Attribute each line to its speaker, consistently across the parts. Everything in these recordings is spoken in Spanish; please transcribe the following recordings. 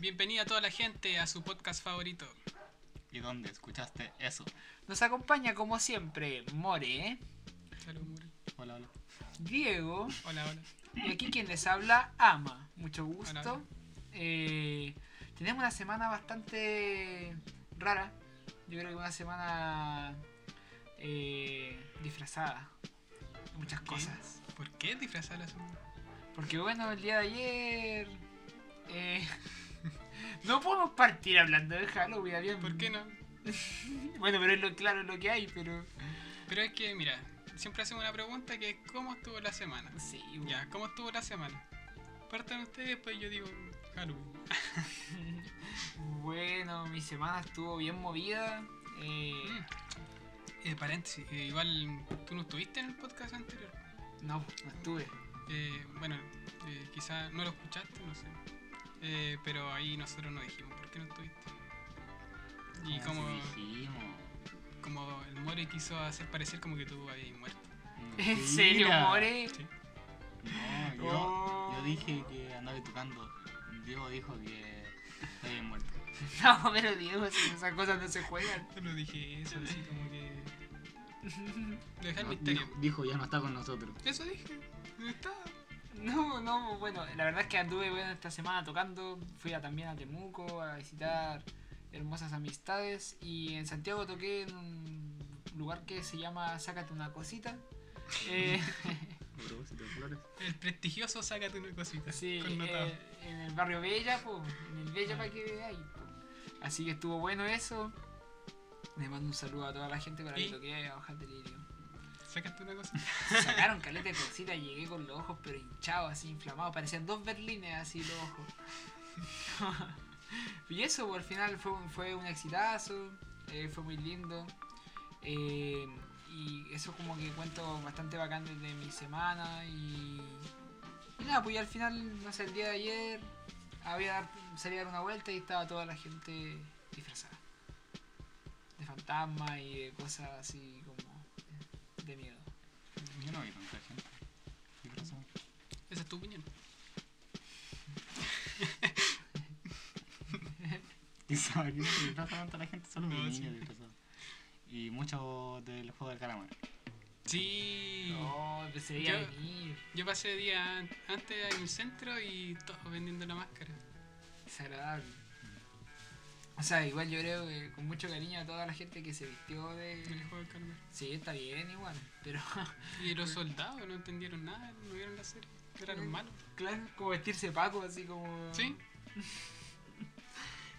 Speaker 1: Bienvenida a toda la gente a su podcast favorito.
Speaker 2: ¿Y dónde escuchaste eso?
Speaker 3: Nos acompaña como siempre More,
Speaker 1: Salud, More.
Speaker 2: Hola, hola.
Speaker 3: Diego
Speaker 1: Hola, hola.
Speaker 3: y aquí quien les habla, Ama. Mucho gusto.
Speaker 1: Hola, hola.
Speaker 3: Eh, tenemos una semana bastante rara. Yo creo que una semana eh, disfrazada muchas cosas.
Speaker 1: ¿Por qué disfrazar la semana?
Speaker 3: Porque bueno, el día de ayer... eh, no podemos partir hablando de Halloween. había-
Speaker 1: ¿Por qué no?
Speaker 3: Bueno, pero es lo claro lo que hay, pero...
Speaker 1: Pero es que, mira, siempre hacemos una pregunta que es ¿cómo estuvo la semana?
Speaker 3: Sí,
Speaker 1: Ya, ¿cómo estuvo la semana? Partan ustedes, después yo digo Halloween.
Speaker 3: Bueno, mi semana estuvo bien movida. eh,
Speaker 1: Mm. Eh, paréntesis, eh, igual tú no estuviste en el podcast anterior.
Speaker 3: no, no estuve.
Speaker 1: Eh, bueno, eh, quizá no lo escuchaste, no sé. Eh, pero ahí nosotros no dijimos por qué no estuviste. Y
Speaker 2: ¿Cómo
Speaker 1: como, como el More quiso hacer parecer como que tú habías muerto.
Speaker 3: ¿En serio. More?
Speaker 1: Sí.
Speaker 2: No, yo,
Speaker 3: Oh.
Speaker 2: yo dije que andaba tocando. Diego dijo que había muerto.
Speaker 3: No, pero Diego, si esas cosas no se juegan.
Speaker 1: Yo no dije eso, así como que. Dejar
Speaker 2: No,
Speaker 1: misterio.
Speaker 2: dijo, dijo, ya no está con nosotros.
Speaker 1: Eso dije. No está.
Speaker 3: No, no, bueno, la verdad es que anduve bueno, esta semana tocando. Fui a- también a Temuco a visitar hermosas amistades. Y en Santiago toqué en un lugar que se llama Sácate una cosita. Eh.
Speaker 1: El prestigioso sácate una cosita.
Speaker 3: Sí, eh, en el barrio Bella, po, en el Bella para que veáis. po. Así que estuvo bueno eso. Le mando un saludo a toda la gente para
Speaker 1: ¿Y?
Speaker 3: que toqué a Hojas Delirio.
Speaker 1: Sácate una cosita.
Speaker 3: Sacaron caleta de cositas, llegué con los ojos pero hinchados, así inflamados, parecían dos berlines así los ojos. y eso, pues, al final fue, fue un exitazo, eh, fue muy lindo. Eh, y eso como que cuento bastante bacán desde mi semana y, y nada, pues y al final, no sé, el día de ayer había salí a dar una vuelta y estaba toda la gente disfrazada. De fantasma y de cosas así de miedo.
Speaker 2: Yo no vi tanta gente. disfrazada.
Speaker 1: Esa es tu opinión.
Speaker 2: Quizá aquí no se disfraza tanta la gente, solo
Speaker 1: No,
Speaker 2: niños disfrazados. Y mucho del juego del calamar.
Speaker 1: Sí.
Speaker 3: No, empecé a
Speaker 1: Yo-
Speaker 3: venir.
Speaker 1: Yo pasé día an- antes en el centro y todos vendiendo la máscara.
Speaker 3: Desagradable. O sea, igual yo creo que con mucho cariño a toda la gente que se vistió
Speaker 1: En el
Speaker 3: de.
Speaker 1: juego del.
Speaker 3: Sí, está bien igual. Pero,
Speaker 1: Y los soldados no entendieron nada, no vieron la serie. Eran los malos.
Speaker 3: claro, como vestirse Paco, así como.
Speaker 1: Sí.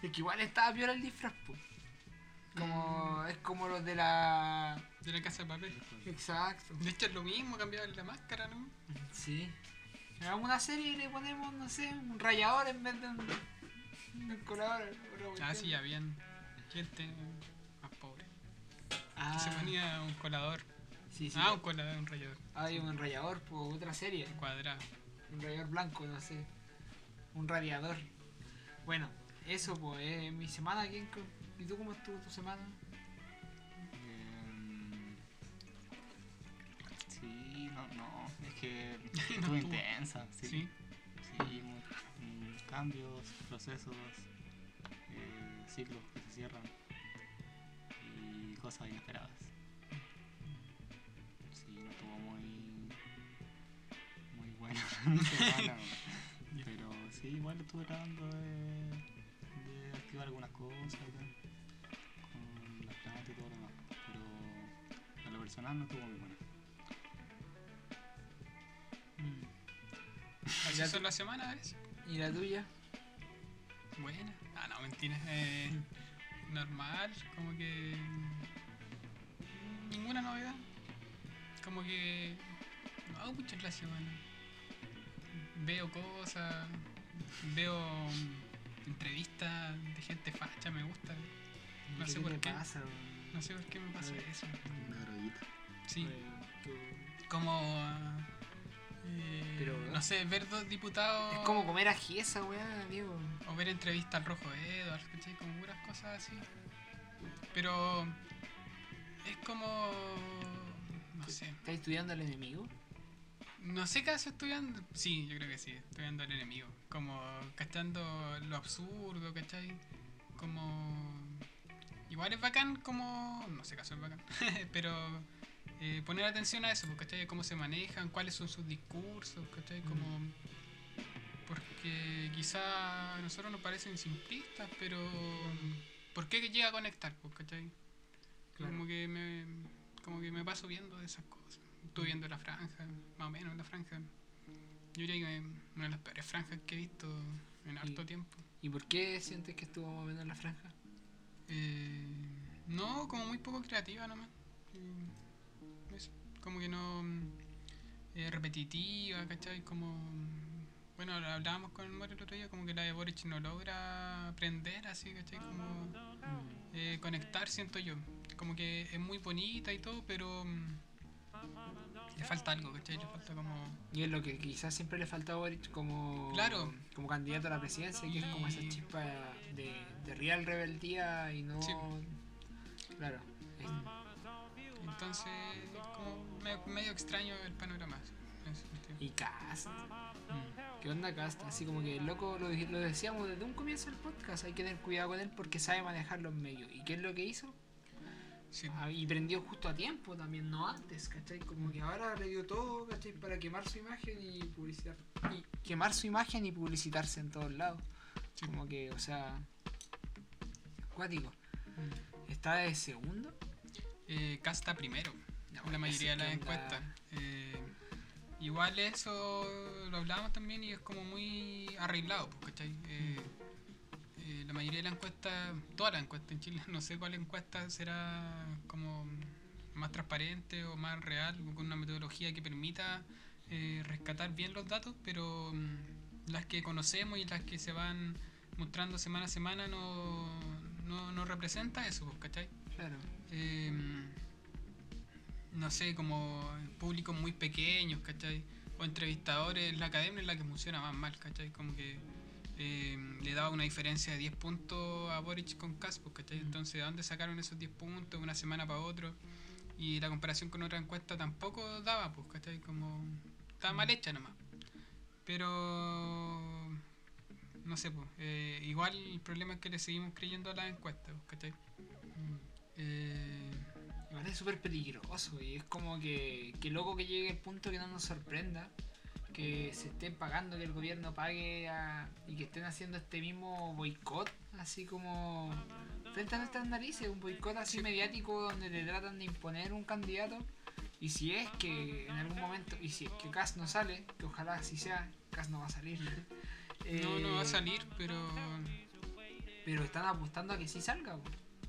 Speaker 3: Es que igual estaba peor el disfraz, po. Como. Es como los de la.
Speaker 1: De la casa de papel.
Speaker 3: Exacto.
Speaker 1: De hecho es lo mismo, cambiaban la máscara, ¿no?
Speaker 3: Sí. Hagamos una serie y le ponemos, no sé, un rayador en vez de un. Un colador. otra
Speaker 1: Ah, sí, habían gente más pobre.
Speaker 3: Ah,
Speaker 1: Que se ponía un colador.
Speaker 3: sí, sí.
Speaker 1: Ah, un colador, un rayador.
Speaker 3: Hay un rayador, por otra serie.
Speaker 1: Cuadrado.
Speaker 3: Un radiador blanco, no sé. Un radiador. Bueno, eso pues, eh, mi semana. ¿quién co- ¿Y tú cómo estuvo tu semana?
Speaker 2: Em, Sí, no, no, es que
Speaker 1: No
Speaker 2: estuvo intensa, sí.
Speaker 1: Sí.
Speaker 2: Sí, mu- mm, cambios, procesos, eh, ciclos que se cierran y cosas inesperadas. Sí, no estuvo muy, muy buena mi semana, pero sí, igual estuve tratando de, de activar algunas cosas con las plantas y todo lo demás, pero a lo personal no estuvo muy buena.
Speaker 1: Así
Speaker 3: Ya
Speaker 1: son las semanas.
Speaker 3: ¿Y la tuya?
Speaker 1: Buena. Ah, no, mentira. Eh, normal, como que. Ninguna novedad. Como que. No hago mucho en la semana. Veo cosas. Veo entrevistas de gente facha, me gusta. No sé
Speaker 3: ¿Qué
Speaker 1: por qué.
Speaker 3: pasa?
Speaker 1: No sé por qué me pasa eso.
Speaker 2: Una droguita.
Speaker 1: Sí. Como.
Speaker 3: Pero-
Speaker 1: no sé, ver dos diputados.
Speaker 3: Es como comer ají esa weá, Diego.
Speaker 1: O ver entrevista al Rojo Edward, ¿cachai? Como puras cosas así. Pero es como. No sé.
Speaker 3: ¿Estás estudiando al enemigo?
Speaker 1: No sé qué hace estudiando. Sí, yo creo que sí, estudiando al enemigo. como cachando lo absurdo, ¿cachai? Como... Igual es bacán como... No sé caso es bacán, pero eh, poner atención a eso, pues, ¿cachai? Cómo se manejan, cuáles son sus discursos, ¿cachai? Como... Porque quizá a nosotros nos parecen simplistas, pero... ¿Por qué llega a conectar, pues, ¿cachai?
Speaker 3: Claro.
Speaker 1: Como que me... Como que me paso viendo de esas cosas. Estuve viendo la franja, más o menos la franja. Yo diría que una de las peores franjas que he visto en harto
Speaker 3: Y-
Speaker 1: tiempo.
Speaker 3: ¿Y por qué sientes que estuvo más o menos la franja?
Speaker 1: Eh, no, como muy poco creativa nomás. Eh, como que no. mm, eh, repetitiva, ¿cachai? Como. mm, Bueno, hablábamos con el el otro día, como que la de Boric no logra aprender así, ¿cachai? Como eh, conectar, siento yo. Como que es muy bonita y todo, pero. mm, le falta algo, ¿cachai? Le falta como.
Speaker 3: Y es lo que quizás siempre le falta a Boric como,
Speaker 1: Claro.
Speaker 3: como candidato a la presidencia, que es como esa
Speaker 1: Y-
Speaker 3: chispa de, de real rebeldía y no...
Speaker 1: Sí.
Speaker 3: Claro. es-
Speaker 1: Entonces, como me- medio extraño el panorama.
Speaker 3: Y Cast.
Speaker 1: Mm.
Speaker 3: ¿Qué onda Cast? Así como que loco lo, lo decíamos desde un comienzo del podcast, hay que tener cuidado con él porque sabe manejar los medios. ¿Y qué es lo que hizo?
Speaker 1: Sí.
Speaker 3: Ah, y prendió justo a tiempo también, no antes, ¿cachai? Como que ahora le dio todo, ¿cachai? Para quemar su imagen y publicitar. Y quemar su imagen y publicitarse en todos lados.
Speaker 1: Sí.
Speaker 3: Como que, o sea. Acuático.
Speaker 1: Mm.
Speaker 3: ¿Está de segundo?
Speaker 1: Eh, casta primero.
Speaker 3: No,
Speaker 1: en la mayoría de las encuestas. Eh, igual eso lo hablábamos también y es como muy arreglado, pues, ¿cachai? Eh, eh, la mayoría de las encuestas, todas las encuestas en Chile, no sé cuál encuesta será como más transparente o más real, con una metodología que permita eh, rescatar bien los datos, pero mm, las que conocemos y las que se van mostrando semana a semana no, no, no representa eso, pues, ¿cachai?
Speaker 3: Claro.
Speaker 1: eh, no sé, como públicos muy pequeños, ¿cachai? O entrevistadores, la academia es la que funciona más mal, ¿cachai? Como que eh, le daba una diferencia de 10 puntos a Boric con Caspo, ¿cachai? Entonces, ¿de dónde sacaron esos 10 puntos una semana para otro? Y la comparación con otra encuesta tampoco daba, pues, ¿cachai? Como estaba mal hecha nomás. Pero no sé, pues, eh, igual el problema es que le seguimos creyendo a las encuestas, pues, ¿cachai? Eh,
Speaker 3: Igual es súper peligroso y es como que, que loco que llegue el punto que no nos sorprenda, que se estén pagando, que el gobierno pague a- y que estén haciendo este mismo boicot, así como frente a nuestras narices, un boicot así
Speaker 1: Sí.
Speaker 3: mediático donde le tratan de imponer un candidato. Y si es que en algún momento, y si es que Cas no sale, que ojalá así sea, Cas no va a salir.
Speaker 1: no, no va a
Speaker 3: Eh,
Speaker 1: salir, pero
Speaker 3: pero están apostando a que sí salga.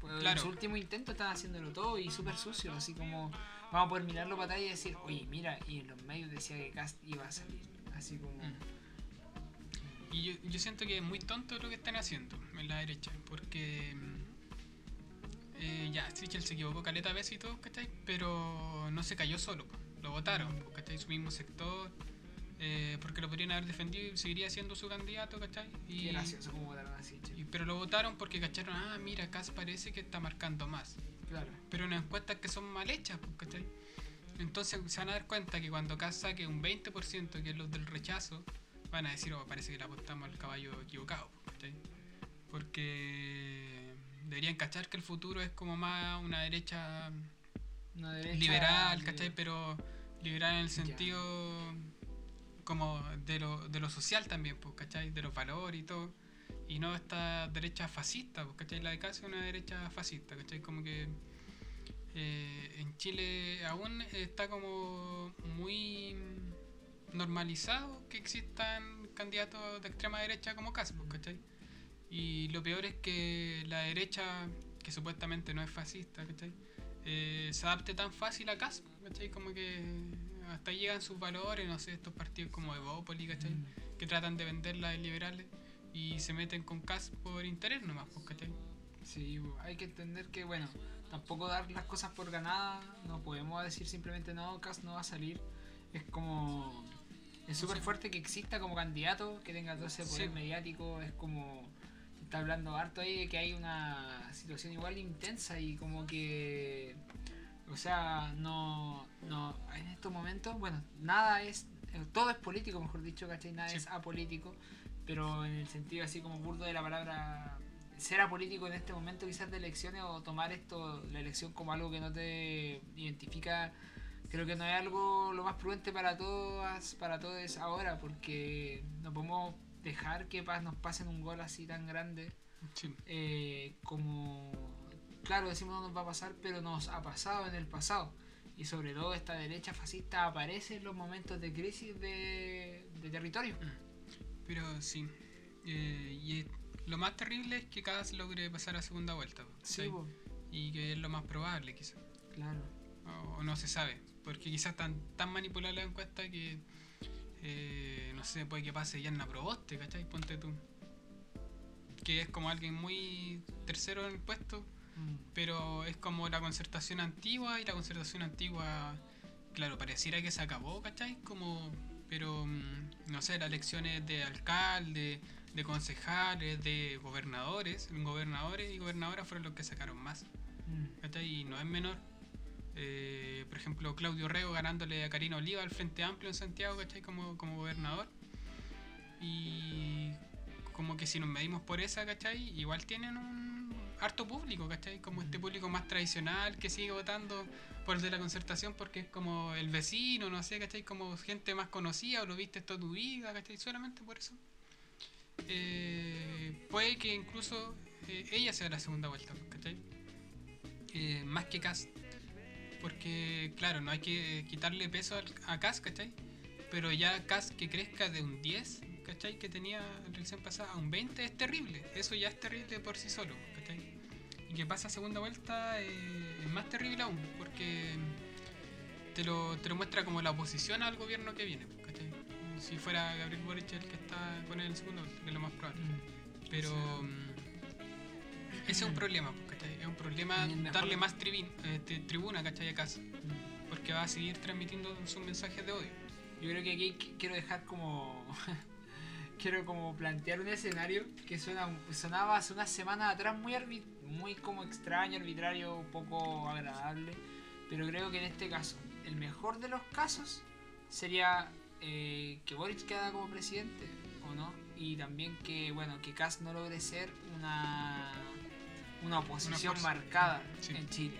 Speaker 3: Pues En
Speaker 1: Claro.
Speaker 3: su último intento están haciéndolo todo y súper sucio, así como vamos a poder mirar la batalla y decir, oye, mira, y en los medios decía que Cast iba a salir. Así como...
Speaker 1: Mm. Y yo, yo siento que es muy tonto lo que están haciendo en la derecha, porque mm, eh, ya, Sichel se equivocó caleta veces y todo, ¿cachai? Pero no se cayó solo, lo votaron, po, ¿cachai? Su mismo sector, eh, porque lo podrían haber defendido y seguiría siendo su candidato, ¿cachai? Y,
Speaker 3: Qué gracioso como votaron así,
Speaker 1: y- pero lo votaron porque cacharon, ah, mira, Cas parece que está marcando más.
Speaker 3: Claro.
Speaker 1: Pero en encuestas que son mal hechas, pues, ¿cachai? Entonces se van a dar cuenta que cuando Cas saque un 20%, que es los del rechazo, van a decir, oh, parece que le apostamos al caballo equivocado, pues, ¿cachai? Porque deberían cachar que el futuro es como más una derecha
Speaker 3: Una derecha
Speaker 1: liberal, ¿cachai? Pero liberal en el sentido como de lo, de lo social también, pues, ¿cachai? De los valores y todo. Y no esta derecha fascista, pues, ¿cachai? La de casa es una derecha fascista, ¿cachai? Como que eh, en Chile aún está como muy normalizado que existan candidatos de extrema derecha como Cas, pues, ¿cachai? Y lo peor es que la derecha, que supuestamente no es fascista, ¿cachai? Eh, se adapte tan fácil a Cas, ¿cachai? Como que hasta ahí llegan sus valores, no sé, estos partidos como Evópoli, ¿cachai?
Speaker 3: Mm.
Speaker 1: Que tratan de venderla de liberales y se meten con Cas por interés nomás, pues, ¿cachai?
Speaker 3: Sí, hay que entender que, bueno, tampoco dar las cosas por ganadas, no podemos decir simplemente no, Cas no va a salir. Es como. Es súper fuerte que exista como candidato, que tenga todo ese poder
Speaker 1: Sí.
Speaker 3: mediático, es como. Está hablando harto ahí de que hay una situación igual intensa y como que. O sea, no. no en estos momentos, bueno, nada es. eh, Todo es político, mejor dicho, ¿cachai? Nada
Speaker 1: Sí.
Speaker 3: es apolítico. pero en el sentido así como burdo de la palabra ser apolítico en este momento quizás de elecciones o tomar esto, la elección como algo que no te identifica, creo que no es algo lo más prudente para todas, para todos ahora, porque no podemos dejar que nos pasen un gol así tan grande
Speaker 1: Sí.
Speaker 3: eh, como, claro, decimos no nos va a pasar, pero nos ha pasado en el pasado. Y sobre todo esta derecha fascista aparece en los momentos de crisis de, de territorio.
Speaker 1: Pero sí. Eh, y lo más terrible es que Kass logre pasar a segunda vuelta.
Speaker 3: Sí,
Speaker 1: Y que es lo más probable, quizás.
Speaker 3: claro.
Speaker 1: O, o no se sabe. Porque quizás están tan manipuladas las encuestas que. eh, no sé, puede que pase Yanna Proboste, ¿cachai? Ponte tú. Que es como alguien muy tercero en el puesto.
Speaker 3: Mm,
Speaker 1: pero es como la concertación antigua y la concertación antigua, claro, pareciera que se acabó, ¿cachai? Como, pero mm, no sé, las elecciones de alcalde, de concejales, de gobernadores, gobernadores y gobernadoras fueron los que sacaron más,
Speaker 3: mm,
Speaker 1: ¿cachai? Y no es menor. Eh, por ejemplo, Claudio Rego ganándole a Karina Oliva al Frente Amplio en Santiago, ¿cachai? Como, como gobernador. Y como que si nos medimos por esa, ¿cachai? Igual tienen un harto público, ¿cachai? Como este público más tradicional que sigue votando por el de la concertación porque es como el vecino, no sé, ¿cachai? Como gente más conocida o lo viste toda tu vida, ¿cachai? Solamente por eso. Eh, puede que incluso eh, ella sea la segunda vuelta, ¿cachai? Eh, más que Cast. Porque, claro, no hay que quitarle peso a Cast, ¿cachai? Pero ya Cast que crezca de un 10, ¿cachai? Que tenía en la elección pasada a un 20 es terrible. Eso ya es terrible por sí solo, ¿cachai? Y que pasa a segunda vuelta eh, es más terrible aún, porque te lo, te lo muestra como la oposición al gobierno que viene, ¿cachai? Si fuera Gabriel Boric el que está con él en segunda vuelta, que es lo más probable.
Speaker 3: mm.
Speaker 1: Pero mm, ese es un problema, pues, ¿cachai? Es un problema darle más tribin- eh, tri- tribuna, ¿cachai? A casa. Porque va a seguir transmitiendo sus mensajes de odio.
Speaker 3: Yo creo que aquí qu- quiero dejar como. quiero como plantear un escenario que suena, sonaba hace unas semanas atrás muy, muy como extraño, arbitrario, poco agradable. Pero creo que en este caso, el mejor de los casos sería eh, que Boric queda como presidente, ¿o no? Y también que, bueno, que Kass no logre ser una, una oposición
Speaker 1: fuerza.
Speaker 3: marcada
Speaker 1: Sí.
Speaker 3: en Chile,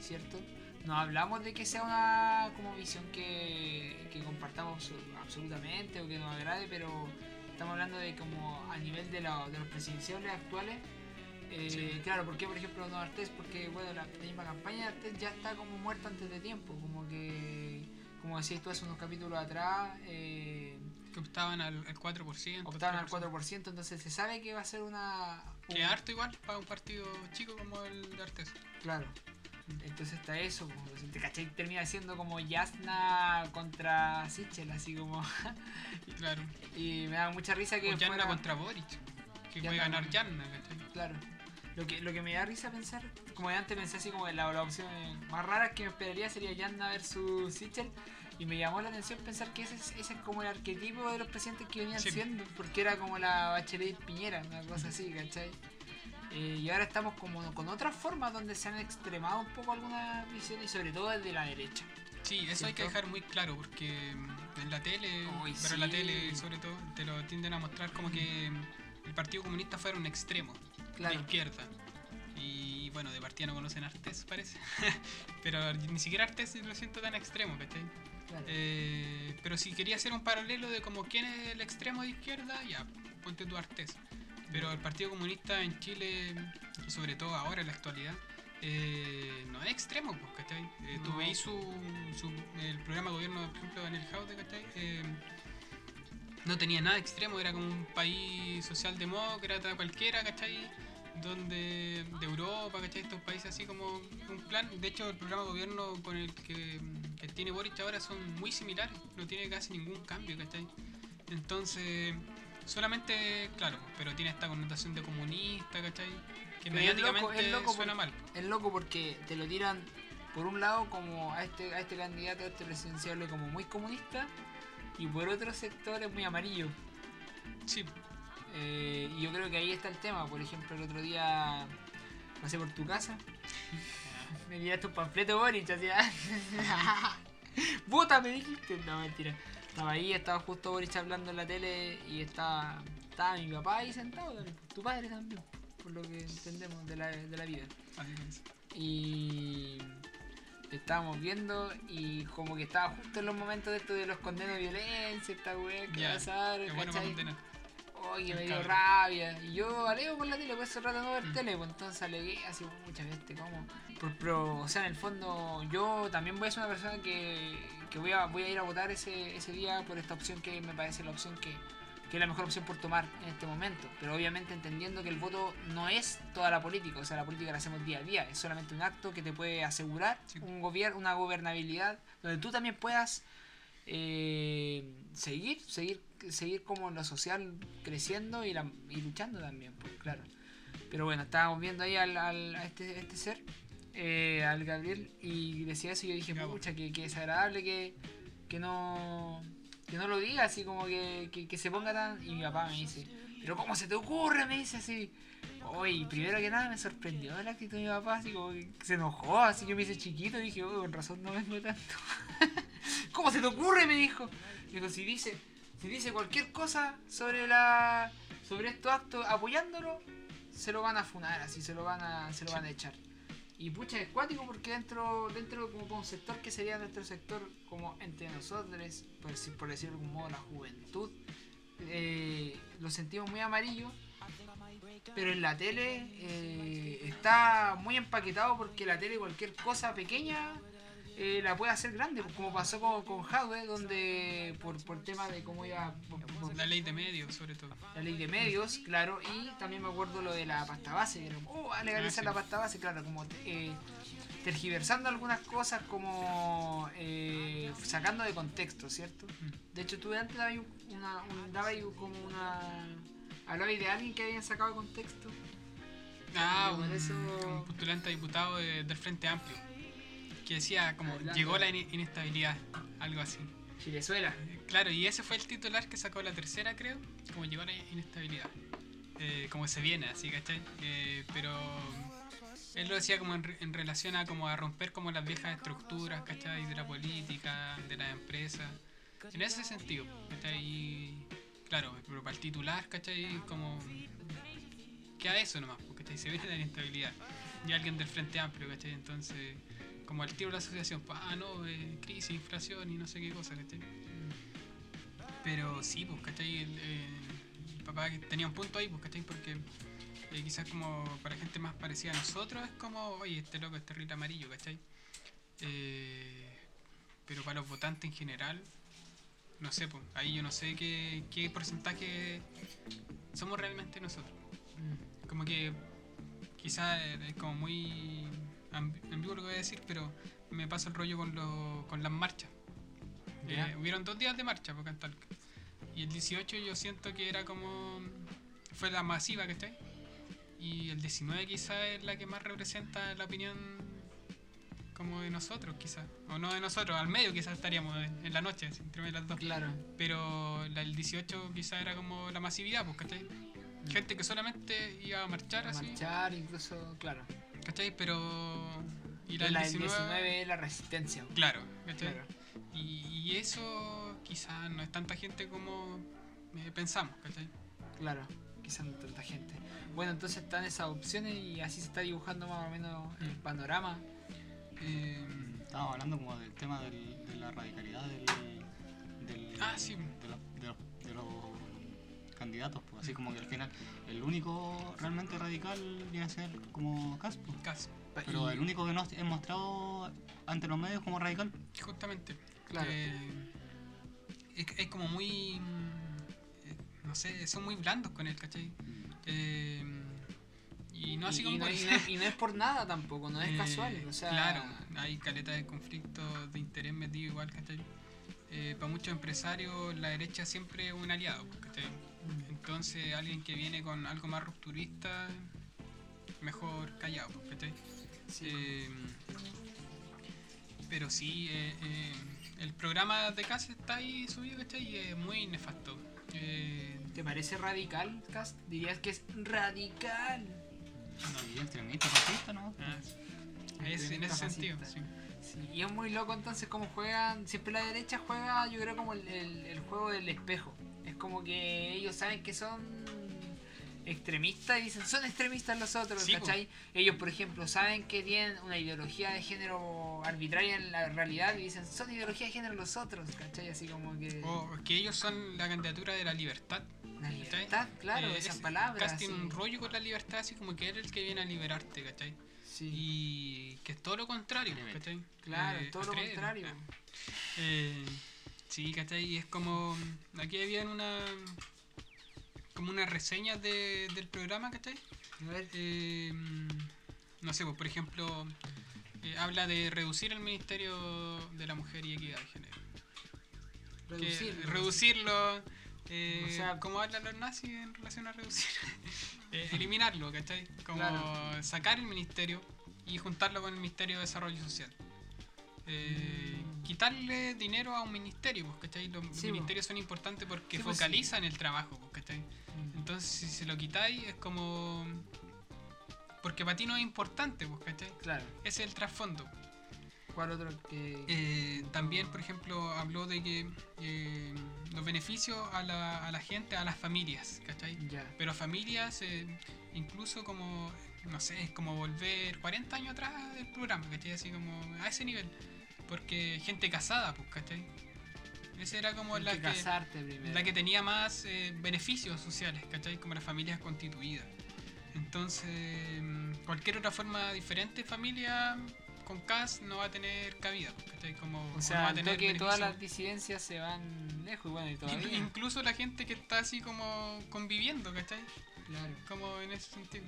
Speaker 3: ¿cierto? No hablamos de que sea una como visión que, que compartamos abso- absolutamente o que nos agrade, pero estamos hablando de como a nivel de, la- de los presidenciales actuales. eh,
Speaker 1: Sí.
Speaker 3: Claro, ¿por qué por ejemplo no Artés? Porque bueno, la misma campaña de Artés ya está como muerta antes de tiempo, como que, como decías tú hace unos capítulos atrás, eh,
Speaker 1: Que optaban al, al 4%.
Speaker 3: optaban al
Speaker 1: 3%.
Speaker 3: 4%, entonces se sabe que va a ser una...
Speaker 1: Que
Speaker 3: un-
Speaker 1: es harto igual para un partido chico como el de Artes.
Speaker 3: Claro. Entonces está eso, como, ¿te cachai? Termina siendo como Yasna contra Sichel, así como...
Speaker 1: Claro.
Speaker 3: y me da mucha risa que
Speaker 1: O Yanna
Speaker 3: fuera-
Speaker 1: contra Boric. Que puede ganar Yanna, ¿cachai?
Speaker 3: Claro. Lo que, lo que me da risa pensar, como de antes pensé así como la, la opción más rara que me esperaría sería Yanna versus Sichel. Y me llamó la atención pensar que ese es, ese es como el arquetipo de los presidentes que venían
Speaker 1: Sí.
Speaker 3: siendo, porque era como la Bachelet Piñera, una cosa así, ¿cachai? Eh, y ahora estamos como con otras formas donde se han extremado un poco algunas visiones, y sobre todo desde la derecha.
Speaker 1: Sí, eso hay que dejar muy claro porque mm, en la tele, pero en la
Speaker 3: sí.
Speaker 1: tele sobre todo, te lo tienden a mostrar como que mm, el Partido Comunista fuera un extremo de
Speaker 3: Claro.
Speaker 1: izquierda. Y bueno, de partida no conocen a Artés, parece. pero ni siquiera Artés lo siento tan extremo, ¿cachai?
Speaker 3: claro.
Speaker 1: Eh, pero si quería hacer un paralelo de como quién es el extremo de izquierda, ya, ponte tu Artés. Pero el Partido Comunista en Chile, sobre todo ahora en la actualidad, eh, no es extremo, pues, ¿cachai? Eh, Tú
Speaker 3: No.
Speaker 1: veis su, su- el programa de gobierno, por ejemplo, en el Jaude, ¿cachai? Eh, no tenía nada extremo, era como un país socialdemócrata cualquiera, ¿cachai? Donde, de Europa, ¿cachai? Estos países así como un plan. De hecho, el programa de gobierno con el que, que tiene Boric ahora son muy similares, no tiene casi ningún cambio, ¿cachai? Entonces, solamente, claro, pero tiene esta connotación de comunista, ¿cachai? Que
Speaker 3: Pero es loco,
Speaker 1: mediáticamente
Speaker 3: es loco
Speaker 1: suena
Speaker 3: por-
Speaker 1: mal.
Speaker 3: Es loco porque te lo tiran por un lado como a este, a este candidato, a este presidenciable como muy comunista y por otro sector es muy amarillo.
Speaker 1: Sí,
Speaker 3: Eh, y yo creo que ahí está el tema. Por ejemplo, el otro día pasé por tu casa. me tiraste un panfleto Boric, así. ah. ¡Vota! Me dijiste. No, mentira. Estaba ahí, estaba justo Boric hablando en la tele y estaba estaba mi papá ahí sentado también, tu padre también, por lo que entendemos de la, de la vida.
Speaker 1: Es.
Speaker 3: Y estábamos viendo y como que estaba justo en los momentos de esto de los condenos de violencia, esta weá que a pasar,
Speaker 1: Es bueno.
Speaker 3: Oye,
Speaker 1: El
Speaker 3: me dio
Speaker 1: cabrón.
Speaker 3: rabia. Y yo alego por la tele, pues hace rato no ver
Speaker 1: Mm.
Speaker 3: tele, pues entonces alegué así muchas veces, como. Por, pero, o sea, en el fondo, yo también voy a ser una persona que, que voy, a, voy a ir a votar ese, ese día por esta opción que me parece la opción que, que es la mejor opción por tomar en este momento. Pero obviamente entendiendo que el voto no es toda la política, o sea, la política la hacemos día a día, es solamente un acto que te puede asegurar
Speaker 1: Sí.
Speaker 3: un gobierno, una gobernabilidad donde tú también puedas eh, seguir, seguir, seguir como en lo social creciendo y, la- y luchando también, pues claro. Pero bueno, estábamos viendo ahí al, al- a este, este ser, eh, al Gabriel, y decía eso y yo dije, pucha, que, que desagradable que, que no que no lo diga, así como que, que, que se ponga tan... Y mi papá me dice, pero ¿cómo se te ocurre? Me dice así. Oye, primero que nada me sorprendió la actitud de mi papá, así como que se enojó, así yo me hice chiquito y dije, oh, con razón no vengo tanto. ¿Cómo se te ocurre? Me dijo. Dijo, si dice, si dice cualquier cosa sobre la sobre estos actos apoyándolo, se lo van a funar, así se lo van a, se lo van a echar. Y pucha, es cuático porque dentro, dentro como un sector que sería nuestro sector, como entre nosotros, por, por decirlo de algún modo, la juventud, eh, lo sentimos muy amarillo. Pero en la tele eh, está muy empaquetado porque la tele cualquier cosa pequeña eh, la puede hacer grande, pues, como pasó con, con Hadwe, donde por, por tema de cómo iba por- por-
Speaker 1: La ley de medios, sobre todo.
Speaker 3: la ley de medios, claro, y también me acuerdo lo de la pasta base, que era como, oh, a legalizar
Speaker 1: Ah, sí.
Speaker 3: la pasta base, claro, como eh, tergiversando algunas cosas, como eh, sacando de contexto, ¿cierto?
Speaker 1: Mm.
Speaker 3: De hecho, tú antes dabas una, un, como una... Hablabas de alguien que habían sacado de contexto.
Speaker 1: Ah, un,
Speaker 3: eso-
Speaker 1: un postulante a diputado de- del Frente Amplio. Que decía como, llegó la in- inestabilidad, algo así.
Speaker 3: Chilezuela.
Speaker 1: Eh, Claro, y ese fue el titular que sacó la tercera, creo, como llegó la inestabilidad. Eh, como se viene, así, ¿cachai? Eh, pero él lo decía como en, re- en relación a como a romper como las viejas estructuras, ¿cachai? De la política, de las empresas. En ese sentido, ¿cachai? Y, claro, pero para el titular, ¿cachai? Como queda eso nomás, porque ¿cachai? se viene la inestabilidad. Y alguien del Frente Amplio, ¿cachai? Entonces, como al tiro de la asociación, pues, ah, no, eh, crisis, inflación y no sé qué cosa, ¿cachai? Pero sí, pues, ¿cachai? El, eh, el papá tenía un punto ahí, pues, ¿cachai? Porque eh, quizás como para gente más parecida a nosotros es como, oye, este loco es terrible amarillo, ¿cachai? Eh, pero para los votantes en general, no sé, pues, ahí yo no sé qué, qué porcentaje somos realmente nosotros. Como que quizás es como muy ambiguo lo que voy a decir, pero me paso el rollo con, lo- con las marchas.
Speaker 3: Ya.
Speaker 1: Eh, hubieron dos días de marcha por Talca. Y el 18 yo siento que era como. fue la masiva, ¿cachai? Y el 19 quizás es la que más representa la opinión como de nosotros, quizás. O no de nosotros, al medio quizás estaríamos en, en la noche, entre las dos.
Speaker 3: Claro.
Speaker 1: Pero la, el 18 quizás era como la masividad, pues, ¿cachai? Gente que solamente iba a marchar así,
Speaker 3: Marchar, incluso, claro.
Speaker 1: ¿Cachai? Pero. Y la,
Speaker 3: La,
Speaker 1: del
Speaker 3: del
Speaker 1: 19,
Speaker 3: 19 es la resistencia.
Speaker 1: Claro, ¿cachai?
Speaker 3: Claro.
Speaker 1: Y, y eso quizás no es tanta gente como eh, pensamos, ¿cachai?
Speaker 3: Claro, quizás no tanta gente. Bueno, entonces están esas opciones y así se está dibujando más o menos el
Speaker 1: Mm.
Speaker 3: panorama.
Speaker 1: Eh,
Speaker 2: Estábamos hablando como del tema del- de la radicalidad del, del-
Speaker 1: Ah, sí.
Speaker 2: de, los, de los- de los candidatos, pues, así como que al final el único realmente radical viene a ser como Caspo.
Speaker 1: casi,
Speaker 2: Pero
Speaker 3: Y-
Speaker 2: el único que nos he mostrado ante los medios como radical.
Speaker 1: justamente.
Speaker 3: Claro.
Speaker 1: Eh, es, es como muy. mm, no sé, son muy blandos con él, ¿cachai? Eh, y no así
Speaker 3: y,
Speaker 1: como
Speaker 3: y no,
Speaker 1: por-
Speaker 3: y no- y no es por nada tampoco, no es
Speaker 1: Eh,
Speaker 3: casual. O sea,
Speaker 1: Claro, hay caleta de conflictos de interés metido igual, ¿cachai? Eh, para muchos empresarios la derecha siempre es un aliado, pues, ¿cachai? Entonces alguien que viene con algo más rupturista, mejor callado, ¿cachai?
Speaker 3: sí.
Speaker 1: Eh, pero sí, eh, eh, el programa de casa está ahí subido, ¿cachai? Y es muy nefasto. Eh,
Speaker 3: ¿Te parece radical, Cast? ¿Dirías que es radical?
Speaker 2: Y extremista, fascista, ¿no?
Speaker 1: ah, es, en ese sentido, sí.
Speaker 3: Sí, y es muy loco entonces cómo juegan, siempre la derecha juega yo creo como el, el- el juego del espejo. Es como que ellos saben que son extremistas y dicen son extremistas los otros,
Speaker 1: Sí, po.
Speaker 3: ¿cachai? Ellos, por ejemplo, saben que tienen una ideología de género arbitraria en la realidad y dicen son ideología de género los otros, ¿cachai? Así como que
Speaker 1: O que ellos son la candidatura de la libertad.
Speaker 3: la
Speaker 1: ¿cachai?
Speaker 3: libertad, claro,
Speaker 1: Eh,
Speaker 3: esas
Speaker 1: es-
Speaker 3: palabras.
Speaker 1: Casi
Speaker 3: así.
Speaker 1: un rollo con la libertad, así como que él es el que viene a liberarte, ¿cachai?
Speaker 3: Sí,
Speaker 1: Y que es todo lo contrario. ¿cachai?
Speaker 3: claro,
Speaker 1: Eh,
Speaker 3: todo lo contrario.
Speaker 1: Eh, sí, ¿cachai? Y es como. Aquí había una. Como una reseña de, del programa, ¿cachai?
Speaker 3: A ver,
Speaker 1: Eh, no sé, pues, por ejemplo, eh, habla de reducir el Ministerio de la Mujer y Equidad de Género. Que
Speaker 3: reducirlo.
Speaker 1: reducirlo. eh,
Speaker 3: O sea-
Speaker 1: como hablan los nazis en relación a reducir. Eh, eliminarlo, ¿cachai? Como
Speaker 3: Claro.
Speaker 1: sacar el ministerio y juntarlo con el Ministerio de Desarrollo Social. Eh. Quitarle dinero a un ministerio, pues, ¿cachai? Los
Speaker 3: Sí,
Speaker 1: ministerios son importantes porque
Speaker 3: Sí, pues, sí.
Speaker 1: focalizan el trabajo, pues, ¿cachai?
Speaker 3: Mm.
Speaker 1: Entonces, si se lo quitáis, es como. Porque para ti no es importante, pues, ¿cachai?
Speaker 3: Claro,
Speaker 1: Ese es el trasfondo.
Speaker 3: ¿cuál otro que...?
Speaker 1: Eh, también, por ejemplo, habló de que eh, los beneficios a la, a la gente, a las familias, ¿cachai?
Speaker 3: ya.
Speaker 1: Pero familias, incluso como, no sé, es como volver 40 años atrás del programa, ¿cachai? Así como a ese nivel. Porque gente casada, pues, ¿cachai? Esa era como la
Speaker 3: que
Speaker 1: que, la que tenía más eh, beneficios sociales, ¿cachai? Como las familias constituidas. Entonces, mm, cualquier otra forma diferente de familia con CAS no va a tener cabida, ¿cachai? Como,
Speaker 3: O
Speaker 1: no
Speaker 3: sea,
Speaker 1: va a tener
Speaker 3: toque todas las disidencias se van lejos bueno, y
Speaker 1: In-
Speaker 3: todavía.
Speaker 1: Incluso la gente que está así como conviviendo, ¿cachai?
Speaker 3: Claro.
Speaker 1: Como en ese sentido.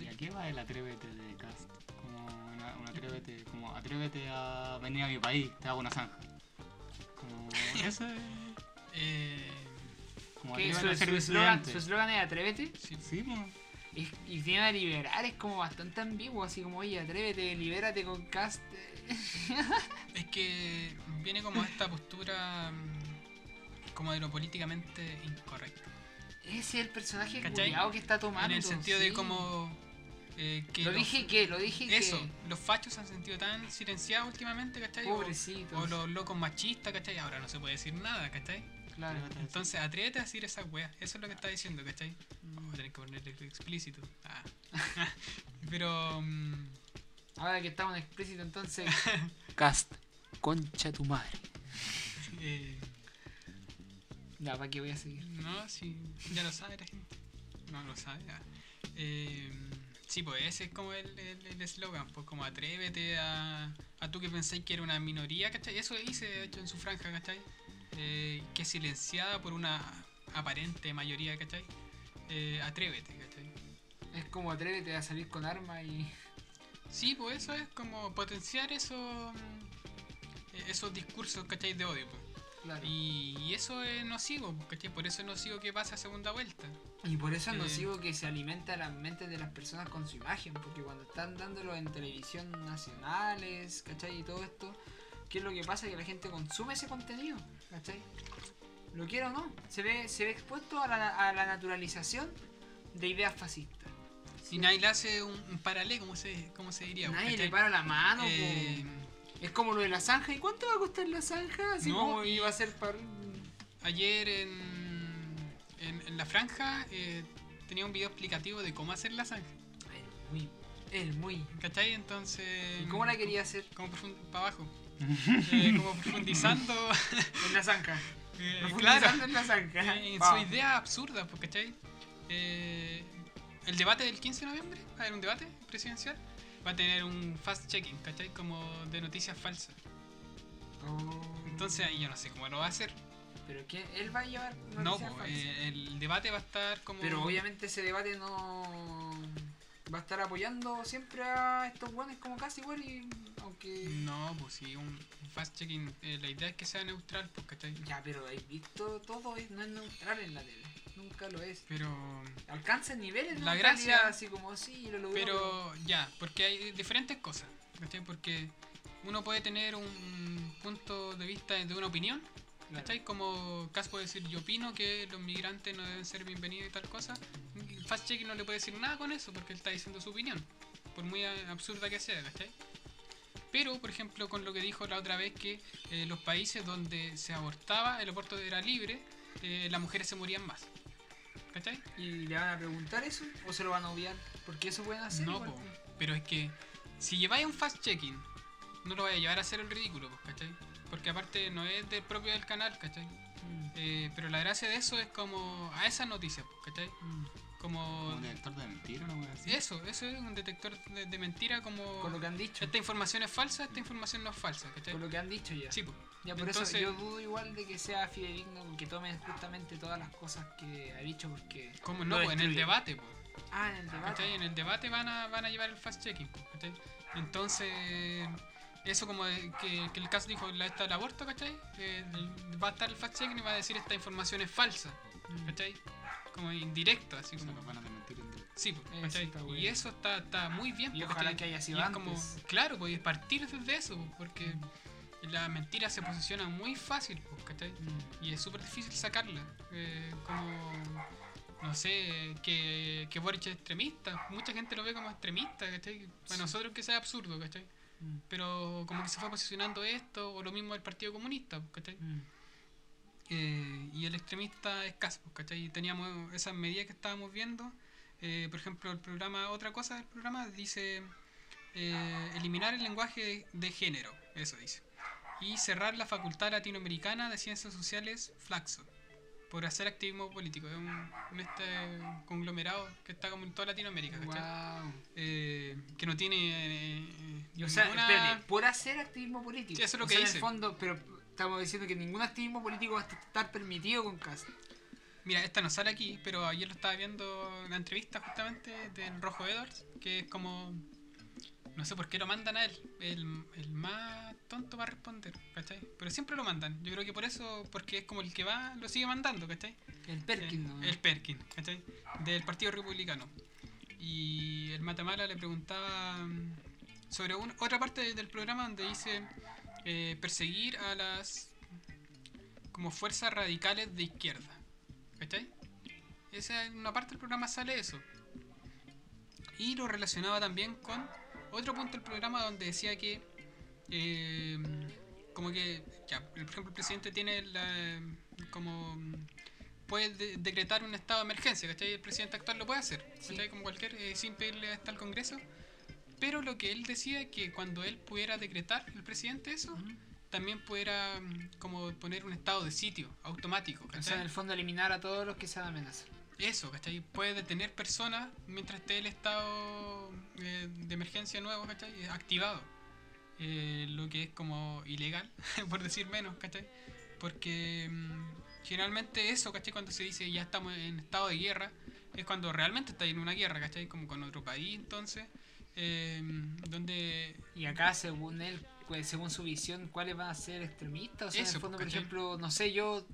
Speaker 2: ¿Y a qué va el atrévete de Cast? Como una, un atrévete, como atrévete a venir a mi país, te hago una zanja. Como eso es.
Speaker 1: Eh,
Speaker 2: Como
Speaker 3: Su
Speaker 2: a ser
Speaker 3: su eslogan
Speaker 2: estudiante.
Speaker 3: su eslogan es atrévete.
Speaker 1: sí,
Speaker 2: Sí, pues.
Speaker 3: Y, y tiene a liberar, es como bastante ambiguo, así como, oye, atrévete, libérate con cast.
Speaker 1: es que viene como esta postura mm, como de lo políticamente incorrecto.
Speaker 3: Ese es el personaje culiao que está tomando.
Speaker 1: en el sentido de como eh, que
Speaker 3: Lo
Speaker 1: los-
Speaker 3: dije que, lo dije
Speaker 1: eso,
Speaker 3: que.
Speaker 1: los fachos se han sentido tan silenciados últimamente, ¿cachai? O-
Speaker 3: Pobrecitos.
Speaker 1: O, los locos machistas, ¿cachai? Ahora no se puede decir nada, ¿cachai?
Speaker 3: Claro.
Speaker 1: Entonces atrévete a decir esa wea, eso es lo que está diciendo, ¿cachai?
Speaker 3: Mm.
Speaker 1: Vamos a tener que ponerle explícito. Ah. Pero mm,
Speaker 3: Ahora que estamos en explícito, entonces. cast, concha tu madre.
Speaker 1: eh,
Speaker 3: Ya, ¿para qué voy a seguir?
Speaker 1: No, sí, ya lo sabe la gente. No lo sabe. ah. Eh, sí, pues ese es como el el- el eslogan, pues como atrévete a, a tú que pensáis que era una minoría, ¿cachai? Eso hice de hecho en su franja, ¿cachai? Eh, que es silenciada por una aparente mayoría, ¿cachai? Eh, atrévete, ¿cachai?
Speaker 3: Es como atrévete a salir con armas y.
Speaker 1: Sí, pues eso es como potenciar esos, mm, esos discursos, ¿cachai? De odio, pues.
Speaker 3: Claro.
Speaker 1: Y, y eso es nocivo, ¿cachai? Por eso es nocivo que pase a segunda vuelta.
Speaker 3: Y por eso es
Speaker 1: Eh.
Speaker 3: nocivo que se alimenta las mentes de las personas con su imagen, porque cuando están dándolo en televisión nacionales, ¿cachai? Y todo esto, ¿qué es lo que pasa? Que la gente consume ese contenido, ¿cachai? Lo quiero o no, se ve, se ve expuesto a la, a la naturalización de ideas fascistas.
Speaker 1: Y nadie le hace un, un paralelo, ¿cómo se, cómo se diría?
Speaker 3: Nadie
Speaker 1: ¿cachai?
Speaker 3: le para la mano,
Speaker 1: Eh,
Speaker 3: po. Es como lo de la zanja. ¿Y cuánto va a costar la zanja? Así
Speaker 1: No,
Speaker 3: como
Speaker 1: y-
Speaker 3: a ser para...
Speaker 1: ayer en, en, en la franja eh, tenía un video explicativo de cómo hacer la zanja.
Speaker 3: Muy, él, muy...
Speaker 1: ¿Cachai? Entonces.
Speaker 3: ¿Y cómo la quería hacer?
Speaker 1: Como para abajo. Eh, como profundizando.
Speaker 3: En la zanja.
Speaker 1: eh,
Speaker 3: Profundizando
Speaker 1: claro.
Speaker 3: en la zanja.
Speaker 1: En
Speaker 3: Pa.
Speaker 1: su idea absurda, pues, ¿cachai? Eh, el debate del 15 de noviembre, va a haber un debate presidencial, va a tener un fast-checking, ¿cachai? Como de noticias falsas.
Speaker 3: Oh.
Speaker 1: Entonces ahí yo no sé cómo lo va a hacer.
Speaker 3: ¿Pero qué? ¿Él va a llevar
Speaker 1: No,
Speaker 3: noticias falsas?
Speaker 1: eh, el debate va a estar como.
Speaker 3: Pero obviamente ese debate no va a estar apoyando siempre a estos buenos como casi igual y aunque
Speaker 1: No, pues sí, un, un fast-checking. eh, la idea es que sea neutral, pues, ¿cachai?
Speaker 3: ya pero he visto todo es, no es neutral en la tele nunca lo es
Speaker 1: Pero.
Speaker 3: alcanza niveles de
Speaker 1: La gracia-
Speaker 3: así como sí lo logró
Speaker 1: Pero ya, porque hay diferentes cosas, ¿cachai? Porque uno puede tener un punto de vista de una opinión,
Speaker 3: Claro.
Speaker 1: ¿cachai? Como Cas puede decir, yo opino que los migrantes no deben ser bienvenidos y tal cosa. Fast Checking no le puede decir nada con eso porque él está diciendo su opinión, por muy a- absurda que sea, ¿cachai? Pero, por ejemplo, con lo que dijo la otra vez que eh, los países donde se abortaba, el aborto era libre, eh, las mujeres se morían más. ¿Cachai?
Speaker 3: ¿Y le van a preguntar eso? ¿O se lo van a obviar? Porque eso pueden hacer.
Speaker 1: No, po. pero es que si lleváis un fast-checking, no lo vais a llevar a hacer el ridículo, pues, ¿cachai? Porque aparte no es del propio del canal, ¿cachai?
Speaker 3: Mm,
Speaker 1: Eh, pero la gracia de eso es como a esas noticias, pues, ¿cachai?
Speaker 3: mm.
Speaker 1: Como...
Speaker 2: Un detector de mentira, así.
Speaker 1: Eso, eso es un detector de, de mentira como...
Speaker 3: Con lo que han dicho.
Speaker 1: Esta información es falsa, esta información no es falsa, ¿cachai?
Speaker 3: Con lo que han dicho ya.
Speaker 1: Sí, pues.
Speaker 3: Ya por
Speaker 1: Entonces-
Speaker 3: eso yo dudo igual de que sea fidedigno que tomen justamente todas las cosas que ha dicho porque.
Speaker 1: ¿Cómo no? Pues en el debate, pues.
Speaker 3: Ah, en el debate.
Speaker 1: ¿Cachai? En el debate van a, van a llevar el fast-checking, ¿cachai? Entonces, eso como de que, que el caso dijo la esta del aborto, ¿cachai? Eh, va a estar el fact-checking y va a decir esta información es falsa,
Speaker 3: Mm.
Speaker 1: Como indirecto, así como...
Speaker 2: nos van a mentir en directo.
Speaker 1: Sí, pues. Y eso está, está muy bien.
Speaker 3: Y
Speaker 1: pues,
Speaker 3: ojalá que haya sido
Speaker 1: Y es como,
Speaker 3: antes.
Speaker 1: claro, pues partir desde eso, pues, porque la mentira se posiciona muy fácil, pues, ¿cachai?
Speaker 3: Mm.
Speaker 1: Y es súper difícil sacarla. eh, como, no sé, que, que Boric es extremista. Mucha gente lo ve como extremista, ¿cachai? Para
Speaker 3: Sí.
Speaker 1: nosotros que sea absurdo, ¿cachai?
Speaker 3: Mm.
Speaker 1: Pero como que se fue posicionando esto, o lo mismo el Partido Comunista, ¿cachai?
Speaker 3: Mm.
Speaker 1: Eh, y el extremista escaso, pues, ¿cachai? Y teníamos esas medidas que estábamos viendo. eh, por ejemplo, el programa, otra cosa del programa dice eh, eliminar el lenguaje de, de género, eso dice. Y cerrar la Facultad Latinoamericana de Ciencias Sociales, Flaxo, por hacer activismo político. Es un, un este conglomerado que está como en toda Latinoamérica, ¿cachai?
Speaker 3: Wow.
Speaker 1: Eh, que no tiene. eh,
Speaker 3: o sea, espérate, por hacer activismo político.
Speaker 1: Sí, eso es lo
Speaker 3: O
Speaker 1: que
Speaker 3: sea,
Speaker 1: dice.
Speaker 3: En el fondo, pero estamos diciendo que ningún activismo político va a estar permitido con CAST.
Speaker 1: Mira, esta no sale aquí, pero ayer lo estaba viendo en la entrevista justamente del Rojo Edwards, que es como... No sé por qué lo mandan a él, el, el más tonto para responder, ¿cachai? Pero siempre lo mandan, yo creo que por eso, porque es como el que va, lo sigue mandando, ¿cachai?
Speaker 3: El Perkin,
Speaker 1: Eh,
Speaker 3: ¿no?
Speaker 1: El Perkin, ¿cachai? Del Partido Republicano. Y el Matamala le preguntaba mm, sobre un- otra parte del programa donde dice eh, perseguir a las como fuerzas radicales de izquierda. ¿Cachai? Esa en una parte del programa sale eso. Y lo relacionaba también con otro punto del programa donde decía que eh, como que ya, por ejemplo el presidente tiene la como puede de- decretar un estado de emergencia, ¿cachai? El presidente actual lo puede hacer,
Speaker 3: Sí.
Speaker 1: ¿cachai? Como cualquier, eh, sin pedirle hasta al Congreso. Pero lo que él decía es que cuando él pudiera decretar, el presidente, eso, también pudiera mm, como poner un estado de sitio automático,
Speaker 3: O sea,
Speaker 1: ¿cachai?
Speaker 3: en el fondo eliminar a todos los que sean amenazas.
Speaker 1: Eso, ¿cachai? Puede detener personas mientras esté el estado eh, de emergencia nuevo, ¿cachai? Eh, Activado. Eh, lo que es como ilegal, por decir menos, ¿cachai? Porque mm, generalmente eso, ¿cachai? Cuando se dice ya estamos en estado de guerra, es cuando realmente está en una guerra, ¿cachai? Como con otro país, entonces, eh, donde...
Speaker 3: Y acá, según él, pues, según su visión, ¿cuáles van a ser extremistas? O sea, en el fondo,
Speaker 1: pues,
Speaker 3: por ejemplo, no sé, yo,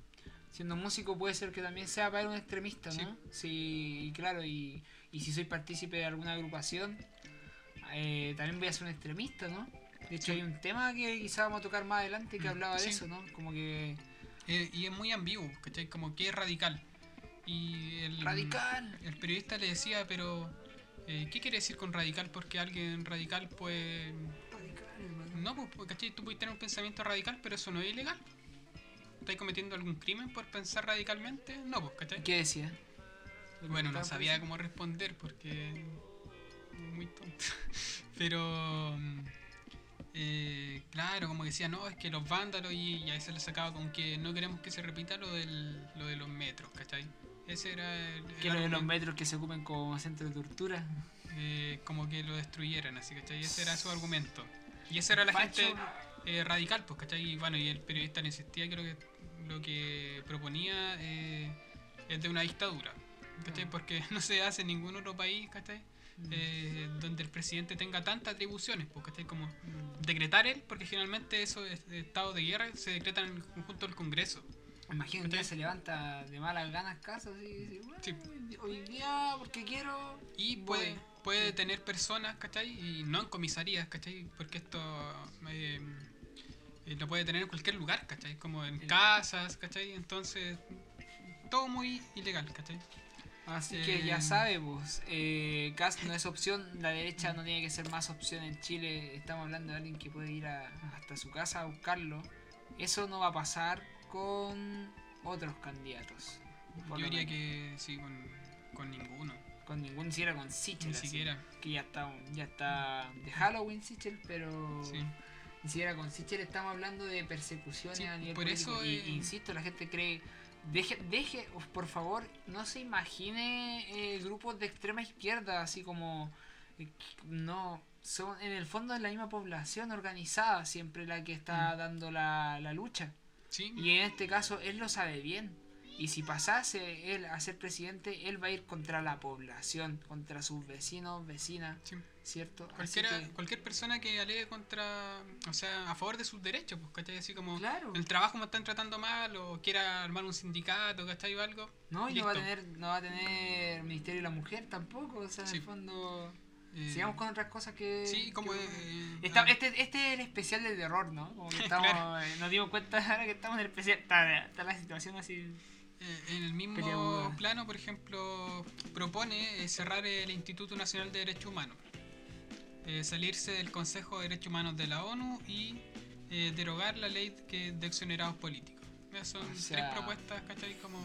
Speaker 3: siendo músico, puede ser que también sea para un extremista,
Speaker 1: Sí.
Speaker 3: ¿no? Sí, y claro, y, y si soy partícipe de alguna agrupación, eh, también voy a ser un extremista, ¿no? De hecho,
Speaker 1: Sí.
Speaker 3: hay un tema que quizá vamos a tocar más adelante que
Speaker 1: Mm,
Speaker 3: hablaba de
Speaker 1: sí.
Speaker 3: eso, ¿no? Como que.
Speaker 1: eh, y es muy ambiguo, ¿cachai? Como que es radical. Y el,
Speaker 3: ¡Radical!
Speaker 1: El periodista le decía, pero eh, ¿qué quiere decir con radical? Porque alguien radical pues...
Speaker 3: Radical, hermano.
Speaker 1: No, pues, pues, ¿cachai? Tú puedes tener un pensamiento radical, pero eso no es ilegal. ¿Estás cometiendo algún crimen por pensar radicalmente? No, pues, ¿cachai?
Speaker 3: ¿Qué decía? ¿Le
Speaker 1: Bueno, no sabía cómo responder porque... Muy tonto. Pero... mm, eh, claro, como decía, no, es que los vándalos y, y ahí se le sacaba con que no queremos que se repita lo, del, lo de los metros, ¿cachai? Ese era el... el
Speaker 3: Que lo de los metros que se ocupen como centro de tortura.
Speaker 1: eh, como que lo destruyeran, así, ¿cachai? Ese era su argumento. Y esa era la gente eh, radical, pues, ¿cachai? Y bueno, y el periodista le insistía que lo que, lo que proponía eh, es de una dictadura, ¿cachai?
Speaker 3: Ah.
Speaker 1: Porque no se hace en ningún otro país, ¿cachai?
Speaker 3: Mm.
Speaker 1: Eh, donde el presidente tenga tantas atribuciones, ¿cachai? Como
Speaker 3: Mm.
Speaker 1: decretar él, porque generalmente esos estados de guerra se decretan en el conjunto del Congreso.
Speaker 3: Imagino que se levanta de malas ganas casa y dice, "Bueno,
Speaker 1: Sí.
Speaker 3: hoy día porque quiero
Speaker 1: Y
Speaker 3: Voy.
Speaker 1: puede, puede detener personas, ¿cachai? Y no en comisarías, ¿cachai? Porque esto eh, eh, lo puede tener en cualquier lugar, ¿cachai? Como en casas, ¿cachai? Entonces, todo muy ilegal, ¿cachai?
Speaker 3: Así
Speaker 1: Eh,
Speaker 3: que ya sabe, pues, eh, Cast no es opción, la derecha no tiene que ser más opción en Chile. Estamos hablando de alguien que puede ir a- hasta su casa a buscarlo. Eso no va a pasar con otros candidatos.
Speaker 1: Yo diría que sí, con, con ninguno.
Speaker 3: Con ningún, ni siquiera con Sichel.
Speaker 1: Ni
Speaker 3: así,
Speaker 1: siquiera.
Speaker 3: Que ya está, ya está de Halloween Sichel, pero
Speaker 1: Sí.
Speaker 3: ni siquiera con Sichel estamos hablando de persecuciones
Speaker 1: Sí,
Speaker 3: a nivel
Speaker 1: por
Speaker 3: político.
Speaker 1: eso,
Speaker 3: Y,
Speaker 1: eh,
Speaker 3: insisto, la gente cree. Deje, deje, uf, por favor, no se imagine eh, grupos de extrema izquierda, así como. eh, no, son en el fondo es la misma población organizada siempre la que está
Speaker 1: Mm.
Speaker 3: dando la, la lucha.
Speaker 1: Sí,
Speaker 3: Y en este caso él lo sabe bien. Y si pasase él a ser presidente, él va a ir contra la población, contra sus vecinos, vecinas,
Speaker 1: sí.
Speaker 3: ¿cierto?
Speaker 1: Cualquiera,
Speaker 3: que,
Speaker 1: cualquier persona que alegue contra, o sea, a favor de sus derechos, pues, ¿cachai? Así como
Speaker 3: claro.
Speaker 1: el trabajo me están tratando mal o quiera armar un sindicato, ¿cachai? O algo.
Speaker 3: No, y no va a tener, no va a tener Ministerio de la Mujer tampoco, o sea, en el fondo.
Speaker 1: Eh,
Speaker 3: Sigamos con otras cosas que.
Speaker 1: Sí, como...
Speaker 3: que-
Speaker 1: eh,
Speaker 3: Está-
Speaker 1: ah,
Speaker 3: este, este es el especial de terror, ¿no? Como que estamos,
Speaker 1: Claro.
Speaker 3: eh, nos dimos cuenta ahora que estamos en el especial. Está, está la situación así.
Speaker 1: eh, en el mismo
Speaker 3: Peleaguda.
Speaker 1: plano, por ejemplo, propone eh, cerrar el Instituto Nacional de Derechos Humanos, eh, salirse del Consejo de Derechos Humanos de la ONU y eh, derogar la ley que, de exonerados políticos. Esas son
Speaker 3: O
Speaker 1: tres propuestas, ¿cachai? Como...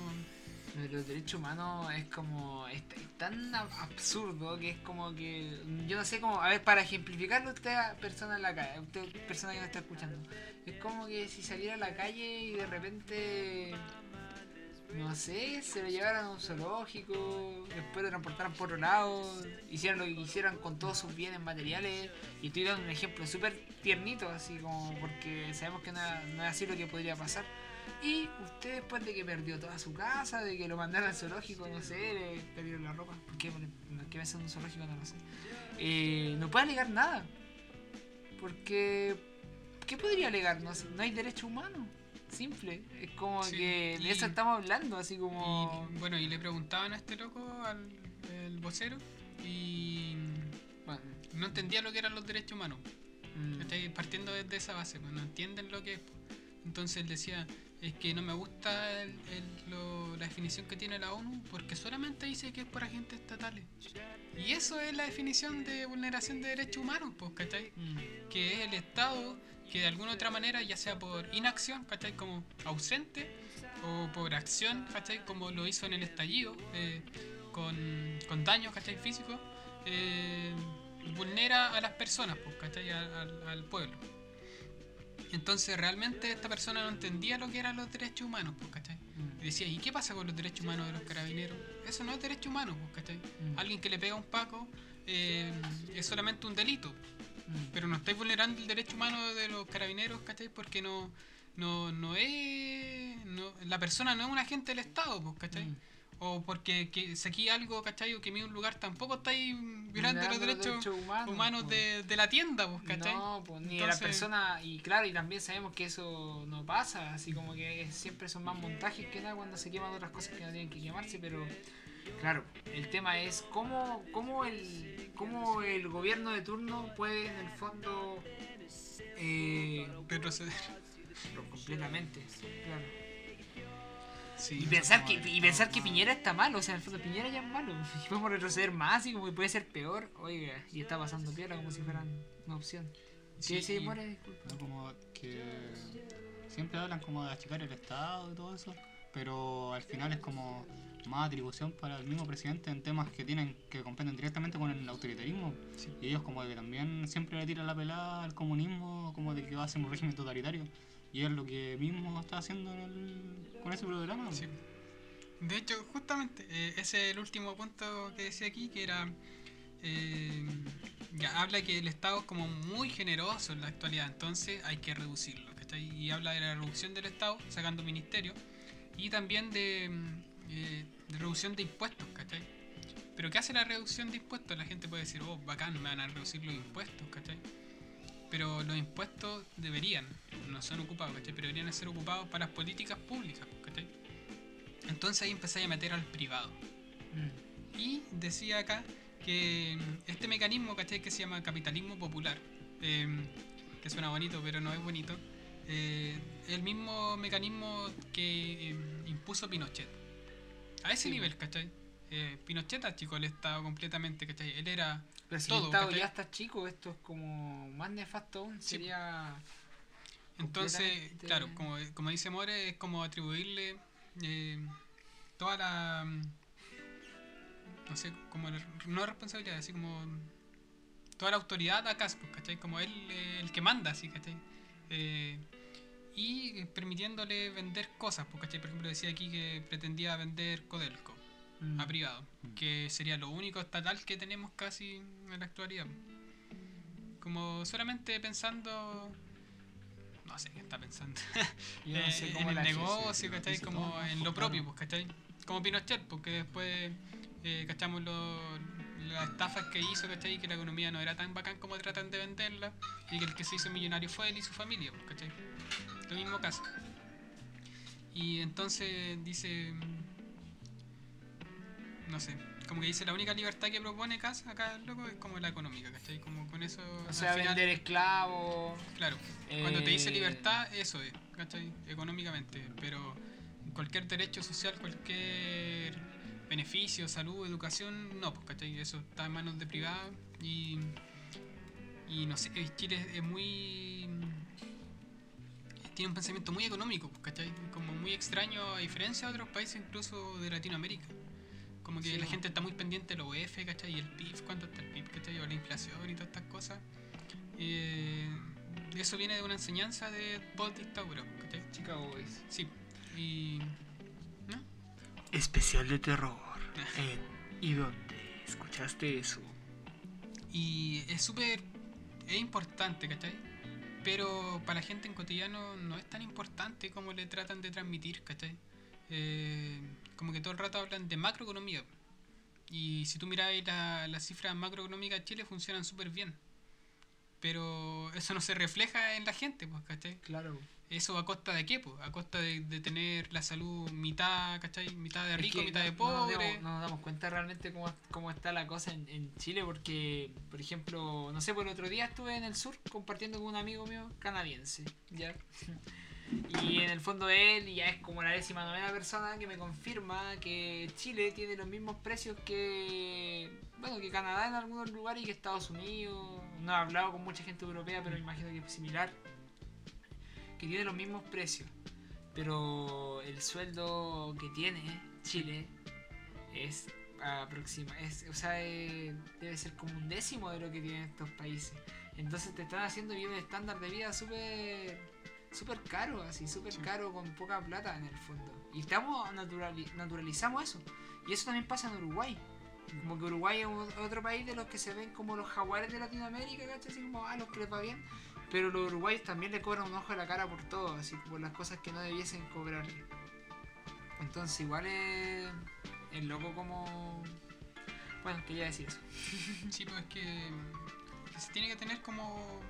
Speaker 3: De los derechos humanos es como. Es, tan ab- absurdo que es como que. Yo no sé cómo. A ver, para ejemplificarlo, usted, persona en la calle, usted, persona que no está escuchando. Es como que si saliera a la calle y de repente. No sé, se lo llevaran a un zoológico, después lo transportaran por otro lado, hicieran lo que quisieran con todos sus bienes materiales. Y estoy dando un ejemplo súper tiernito, así como porque sabemos que no, no es así lo que podría pasar. Y usted después de que perdió toda su casa, de que lo mandaron al zoológico, no sé, le perdieron la ropa, ¿por qué, ¿Por qué me hacen un zoológico? No lo sé. Eh, no puede alegar nada. Porque, ¿qué podría alegar? No, no hay derecho humano. Simple. Es como
Speaker 1: Sí,
Speaker 3: que de
Speaker 1: y-
Speaker 3: eso estamos hablando, así como...
Speaker 1: Y, bueno, y le preguntaban a este loco, al el vocero, y
Speaker 3: Bueno,
Speaker 1: no entendía lo que eran los derechos humanos.
Speaker 3: mm,
Speaker 1: ¿cachai? Partiendo desde esa base, pues no entienden lo que es. Entonces él decía, es que no me gusta el- el- lo- la definición que tiene la ONU porque solamente dice que es por agentes estatales. Y eso es la definición de vulneración de derechos humanos, pues, ¿cachai?
Speaker 3: mm,
Speaker 1: Que es el Estado que de alguna otra manera, ya sea por inacción, ¿cachai? Como ausente, o por acción, ¿cachai? Como lo hizo en el estallido, eh, con, con daños, ¿cachai? Físicos, eh, vulnera a las personas, pues, ¿cachai? Al, al- al pueblo. Entonces realmente esta persona no entendía lo que eran los derechos humanos, pues, ¿cachai?
Speaker 3: mm,
Speaker 1: Y decía, ¿y qué pasa con los derechos humanos de los carabineros? Eso no es derecho humano, pues, ¿cachai?
Speaker 3: mm,
Speaker 1: Alguien que le pega a un paco eh, es solamente un delito,
Speaker 3: mm.
Speaker 1: pero no estáis vulnerando el derecho humano de los carabineros, ¿cachai? Porque no, no, no es. no- la persona no es un agente del Estado, pues, ¿cachai? O porque que saqué algo, ¿cachai? O que un lugar tampoco estáis violando los derechos humanos
Speaker 3: pues.
Speaker 1: de, de la tienda, pues, ¿cachai?
Speaker 3: No, pues ni de la
Speaker 1: Entonces-
Speaker 3: persona, y claro, y también sabemos que eso no pasa, así como que siempre son más montajes que nada cuando se queman otras cosas que no tienen que quemarse, pero claro, el tema es cómo, cómo, el, cómo el gobierno de turno puede en el fondo eh,
Speaker 1: Retroceder.
Speaker 3: completamente, claro.
Speaker 1: Sí,
Speaker 3: Y pensar que, y pensar que Piñera está mal, o sea, el fondo Piñera ya es malo, y podemos retroceder más y como que puede ser peor, oiga, y está pasando piola como si fueran una opción.
Speaker 1: Sí,
Speaker 3: Sí, disculpa.
Speaker 2: ¿no? Como que siempre hablan como de achicar el Estado y todo eso, pero al final es como más atribución para el mismo presidente en temas que tienen que competen directamente con el autoritarismo.
Speaker 1: Sí.
Speaker 2: Y ellos como que también siempre le tiran la pelada al comunismo, como de que va a ser un régimen totalitario. Y es lo que mismo está haciendo en el- con ese programa.
Speaker 1: De hecho, justamente, eh, ese es el último punto que decía aquí, que era... eh, ya habla que el Estado es como muy generoso en la actualidad, entonces hay que reducirlo, ¿cachai? Y habla de la reducción del Estado, sacando ministerios, y también de, eh, de reducción de impuestos, ¿cachai? Pero ¿qué hace la reducción de impuestos? La gente puede decir, oh, bacán, me van a reducir los impuestos, ¿cachai? Pero los impuestos deberían, no son ocupados, ¿cachai? Pero deberían ser ocupados para las políticas públicas, ¿cachai? Entonces ahí empezáis a meter al privado.
Speaker 3: Mm.
Speaker 1: Y decía acá que mm, este mecanismo, ¿cachai? Que se llama capitalismo popular, eh, que suena bonito, pero no es bonito, eh, el mismo mecanismo que eh, impuso Pinochet. A ese
Speaker 3: Sí.
Speaker 1: nivel, ¿cachai? Eh, Pinochet achicó el Estado completamente, ¿cachai? Él era...
Speaker 3: Pero si
Speaker 1: Todo,
Speaker 3: el Estado
Speaker 1: ¿cachai?
Speaker 3: ya está chico, esto es como más nefasto aún,
Speaker 1: Sí.
Speaker 3: sería...
Speaker 1: Entonces, claro, como, como dice More, es como atribuirle eh, toda la. mm, No sé, como. la- no responsabilidad, así como. Toda la autoridad a Cas, pues, ¿cachai? Como él, eh, el que manda, así, ¿cachai? Eh, y permitiéndole vender cosas, ¿cachai? Por ejemplo, decía aquí que pretendía vender Codelco
Speaker 3: Mm.
Speaker 1: a privado,
Speaker 2: Mm.
Speaker 1: que sería lo único estatal que tenemos casi en la actualidad. Como solamente pensando. No sé qué está pensando.
Speaker 3: Yo no sé
Speaker 1: Eh,
Speaker 3: cómo
Speaker 1: en el negocio, ¿cachai? Como
Speaker 2: todo,
Speaker 1: en lo propio, pues, ¿cachai? Como Pinochet, porque después eh, cachamos lo- las estafas que hizo, ¿cachai? Que la economía no era tan bacán como tratan de venderla y que el que se hizo millonario fue él y su familia, pues, ¿cachai? Lo mismo caso. Y entonces dice. No sé, como que dice la única libertad que propone Cas acá, loco, es como la económica, ¿cachai? Como con eso.
Speaker 3: O sea,
Speaker 1: final-
Speaker 3: vender esclavos.
Speaker 1: Claro, cuando te dice
Speaker 3: eh,
Speaker 1: libertad, eso es, ¿cachai? Económicamente, pero cualquier derecho social, cualquier beneficio, salud, educación, no, pues, ¿cachai? Eso está en manos de privado y, y no sé, eh, Chile es muy... Tiene un pensamiento muy económico, ¿cachai? Como muy extraño a diferencia de otros países, incluso de Latinoamérica. Como que
Speaker 3: Sí,
Speaker 1: la
Speaker 3: po.
Speaker 1: gente está muy pendiente de los UF, ¿cachai? Y el PIB, cuánto está el PIB, ¿cachai? O la inflación y todas estas cosas. Eh, eso viene de una enseñanza de post-dictadura, ¿cachai?
Speaker 3: Chicago Boys.
Speaker 1: Sí. Y. ¿No?
Speaker 2: Especial de terror. En ¿Y dónde escuchaste eso?
Speaker 1: Y es súper. Es importante, ¿cachai? Pero para la gente en cotidiano no es tan importante como le tratan de transmitir, ¿cachai? Eh, como que todo el rato hablan de macroeconomía. Y si tú miráis la- las cifras macroeconómicas de Chile funcionan súper bien. Pero eso no se refleja en la gente, pues, ¿cachai?
Speaker 3: Claro.
Speaker 1: ¿Eso a costa de qué? Pues? A costa de, de tener la salud mitad, ¿cachai? Mitad de
Speaker 3: Es
Speaker 1: rico,
Speaker 3: que
Speaker 1: mitad de
Speaker 3: no- no nos
Speaker 1: pobre.
Speaker 3: No, nos damos cuenta realmente cómo, cómo está la cosa en, en Chile, porque, por ejemplo, no sé, por el otro día estuve en el sur compartiendo con un amigo mío canadiense, ¿ya? Y en el fondo él ya es como la décima novena persona que me confirma que Chile tiene los mismos precios que, bueno, que Canadá en algunos lugares y que Estados Unidos. No he hablado con mucha gente europea, pero me imagino que es similar. Que tiene los mismos precios. Pero el sueldo que tiene Chile es aproxima, es, o sea, debe ser como un décimo de lo que tienen estos países. Entonces te están haciendo vivir un estándar de vida súper súper caro, así, súper caro con poca plata en el fondo. Y estamos naturali- naturalizamos eso. Y eso también pasa en Uruguay. Como que Uruguay es otro país de los que se ven como los jaguares de Latinoamérica, ¿cachai? Así como, ah, los que les va bien. Pero los uruguayos también le cobran un ojo de la cara por todo, así por las cosas que no debiesen cobrarle. Entonces igual es, es loco como... Bueno, quería decir eso.
Speaker 1: Sí, pues es que, que se tiene que tener como.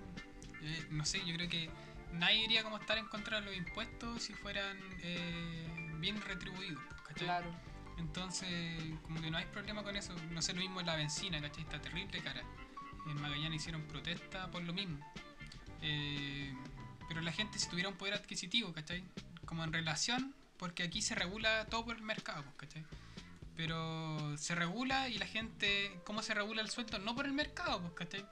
Speaker 1: eh, no sé, yo creo que nadie iría como estar en contra de los impuestos si fueran eh, bien retribuidos, ¿cachai?
Speaker 3: Claro.
Speaker 1: Entonces, como que no hay problema con eso. No sé, lo mismo en la benzina, ¿cachai? Está terrible cara. En Magallanes hicieron protesta por lo mismo. Eh, pero la gente si tuviera un poder adquisitivo, ¿cachai? Como en relación, porque aquí se regula todo por el mercado, pues, ¿cachai? Pero se regula y la gente, ¿cómo se regula el sueldo? No por el mercado, pues, ¿cachai?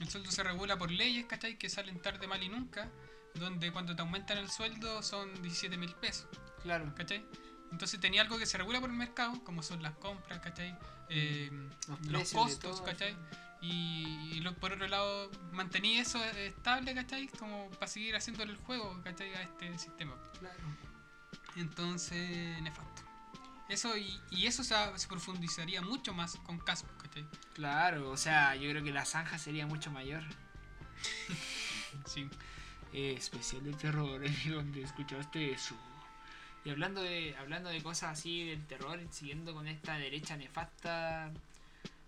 Speaker 1: El sueldo se regula por leyes, ¿cachai? Que salen tarde, mal y nunca, donde cuando te aumentan el sueldo son 17 mil pesos.
Speaker 3: Claro.
Speaker 1: ¿cachai? Entonces tenía algo que se regula por el mercado, como son las compras, ¿cachai? Eh,
Speaker 3: Los
Speaker 1: costos,
Speaker 3: todo,
Speaker 1: ¿cachai? Y, y lo- por otro lado, mantenía eso estable, ¿cachai? Como para seguir haciéndole el juego, ¿cachai? A este sistema.
Speaker 3: Claro.
Speaker 1: Entonces, nefasto. Eso y, y eso se, se profundizaría mucho más con Caspo, ¿cachai?
Speaker 3: Claro, o sea, yo creo que la zanja sería mucho mayor.
Speaker 1: Sí.
Speaker 3: Eh, especial de terror, donde escuchaste eso. Y hablando de, hablando de cosas así del terror, siguiendo con esta derecha nefasta,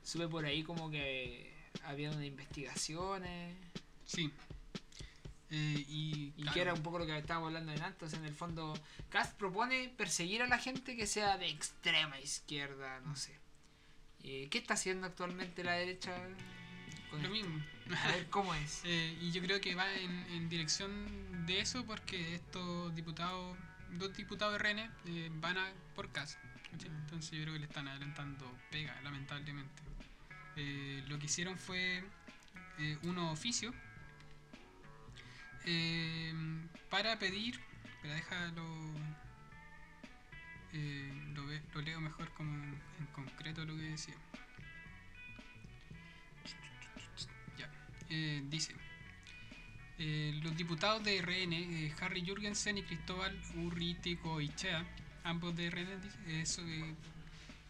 Speaker 3: sube por ahí como que había unas investigaciones.
Speaker 1: Sí. Eh, y,
Speaker 3: Y
Speaker 1: claro,
Speaker 3: que era un poco lo que estábamos hablando en antes. En el fondo, Cast propone perseguir a la gente que sea de extrema izquierda, no sé. Eh, ¿Qué está haciendo actualmente la derecha?
Speaker 1: Lo mismo.
Speaker 3: A ver cómo es.
Speaker 1: Eh, y yo creo que va en, en dirección de eso porque estos diputados, dos diputados RN, eh, van a por casa. ¿cachai? Entonces yo creo que le están adelantando pega, lamentablemente. Eh, lo que hicieron fue eh, unos oficios eh, para pedir, pero déjalo... eh, lo, ve- lo leo mejor como en, en concreto lo que decía. Eh, dice. eh, los diputados de RN, eh, Harry Jurgensen y Cristóbal Urriticoichea, ambos de RN, dice, eh,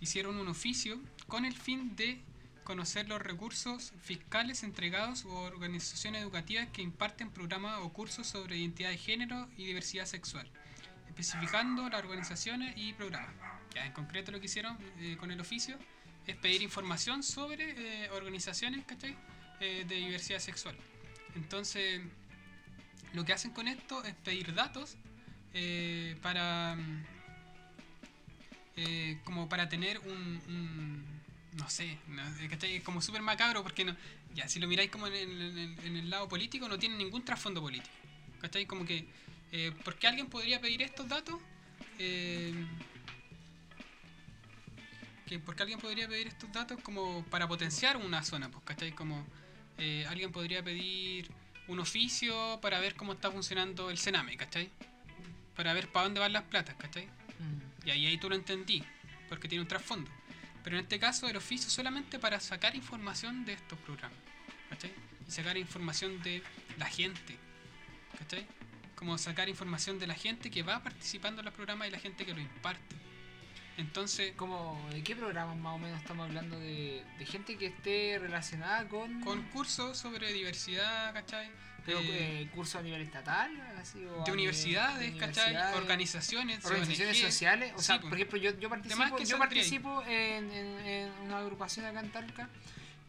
Speaker 1: hicieron un oficio con el fin de conocer los recursos fiscales entregados o organizaciones educativas que imparten programas o cursos sobre identidad de género y diversidad sexual, especificando las organizaciones y programas. Ya, en concreto lo que hicieron eh, con el oficio es pedir información sobre eh, organizaciones ¿cachai? Eh, de diversidad sexual. Entonces, lo que hacen con esto es pedir datos eh, para eh, como para tener un, un- no sé, como súper macabro porque no, ya si lo miráis como en el, en el- lado político no tiene ningún trasfondo político, ¿cachai? Como que, eh, ¿por qué alguien podría pedir estos datos? Eh, que porque alguien podría pedir estos datos como para potenciar una zona, pues, ¿cachai? Como eh, alguien podría pedir un oficio para ver cómo está funcionando el Sename, ¿cachai? Para ver para dónde van las platas, ¿cachai?
Speaker 3: Mm.
Speaker 1: Y ahí, ahí tú lo entendí, porque tiene un trasfondo. Pero en este caso el oficio solamente para sacar información de estos programas, ¿cachai? Y sacar información de la gente, ¿cachai? Como sacar información de la gente que va participando en los programas y la gente que lo imparte. Entonces,
Speaker 3: Como, ¿De qué programas más o menos estamos hablando? De, de gente que esté relacionada con...
Speaker 1: con cursos sobre diversidad, ¿cachai?
Speaker 3: pero,
Speaker 1: Eh,
Speaker 3: eh, curso a nivel estatal, así, o
Speaker 1: de
Speaker 3: nivel-
Speaker 1: universidades,
Speaker 3: de
Speaker 1: ¿cachai?
Speaker 3: universidades,
Speaker 1: Organizaciones,
Speaker 3: organizaciones
Speaker 1: ONG.
Speaker 3: sociales. O
Speaker 1: Sí,
Speaker 3: sea,
Speaker 1: pues.
Speaker 3: por ejemplo, yo, yo participo, yo participo en, en- en una agrupación acá en Talca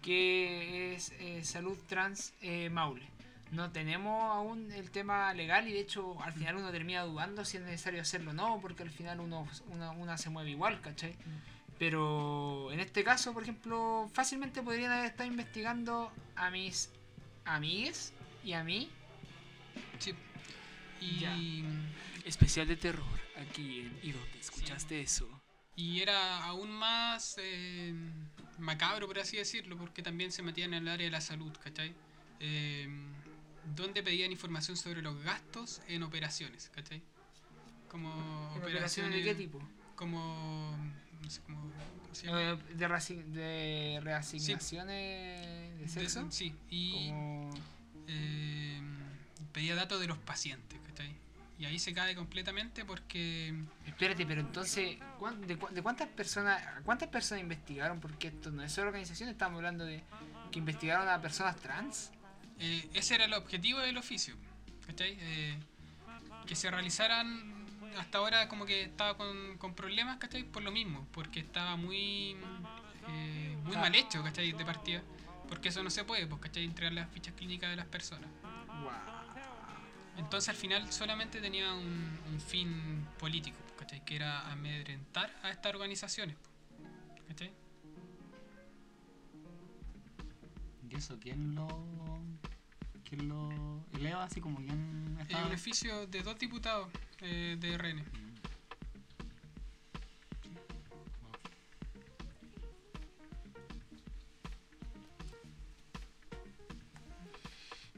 Speaker 3: que es eh, Salud Trans eh, Maule. No tenemos aún el tema legal y de hecho al final uno termina dudando si es necesario hacerlo o no, porque al final uno, una, una se mueve igual, ¿cachai? Pero en este caso, por ejemplo, fácilmente podrían haber estado investigando a mis amigues y a mí.
Speaker 1: Sí. Y,
Speaker 3: Ya. Especial de terror, aquí en ¿Y dónde escuchaste eso?
Speaker 1: y era aún más eh, macabro, por así decirlo, porque también se metían en el área de la salud, ¿cachai? Eh, donde pedían información sobre los gastos en operaciones, ¿cachai? Como
Speaker 3: ¿Operaciones de qué tipo?
Speaker 1: Como. No sé cómo. cómo se llama.
Speaker 3: Eh, de, de reasignaciones de sexo.
Speaker 1: De- sí, y eh, pedía datos de los pacientes, ¿cachai? Y ahí se cae completamente porque.
Speaker 3: Espérate, pero entonces, ¿cuán- de, cu- de cuántas personas cuántas personas investigaron? Porque esto no es solo organización, estamos hablando de que investigaron a personas trans.
Speaker 1: Eh, ese era el objetivo del oficio, ¿cachai? Eh, que se realizaran hasta ahora como que estaba con, con problemas, ¿cachai? Por lo mismo, porque estaba muy eh, muy mal hecho, ¿cachai? De partida. Porque eso no se puede, pues, ¿cachai? Entregar las fichas clínicas de las personas. Entonces al final solamente tenía un, un fin político, ¿cachai? Que era amedrentar a estas organizaciones, ¿cachai?
Speaker 2: Eso quién lo. quién lo eleva así como quién
Speaker 1: Es
Speaker 2: está?
Speaker 1: un oficio de dos diputados eh, de RN.
Speaker 2: Mm.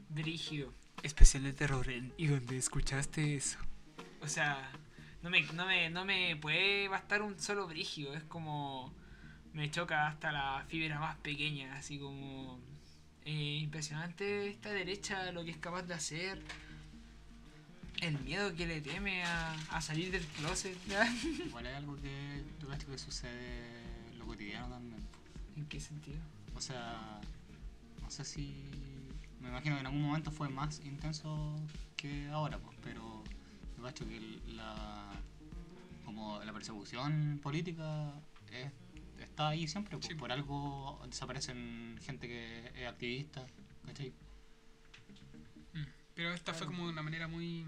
Speaker 3: Brígido. Especial de terror. en- ¿Y dónde escuchaste eso? O sea, no me, no me, no me puede bastar un solo brígido. Es como. Me choca hasta la fibra más pequeña. Así como. Eh, impresionante esta derecha lo que es capaz de hacer. El miedo que le teme a, a salir del closet.
Speaker 2: Igual es algo que yo cacho que sucede en lo cotidiano también.
Speaker 3: ¿En qué sentido?
Speaker 2: O sea, no sé si. Me imagino que en algún momento fue más intenso que ahora, pues, pero yo cacho que la. como la persecución política es- está ahí siempre, pues,
Speaker 1: Sí.
Speaker 2: por algo desaparecen gente que es activista, ¿cachai?
Speaker 1: Mm. Pero esta fue como de una manera muy.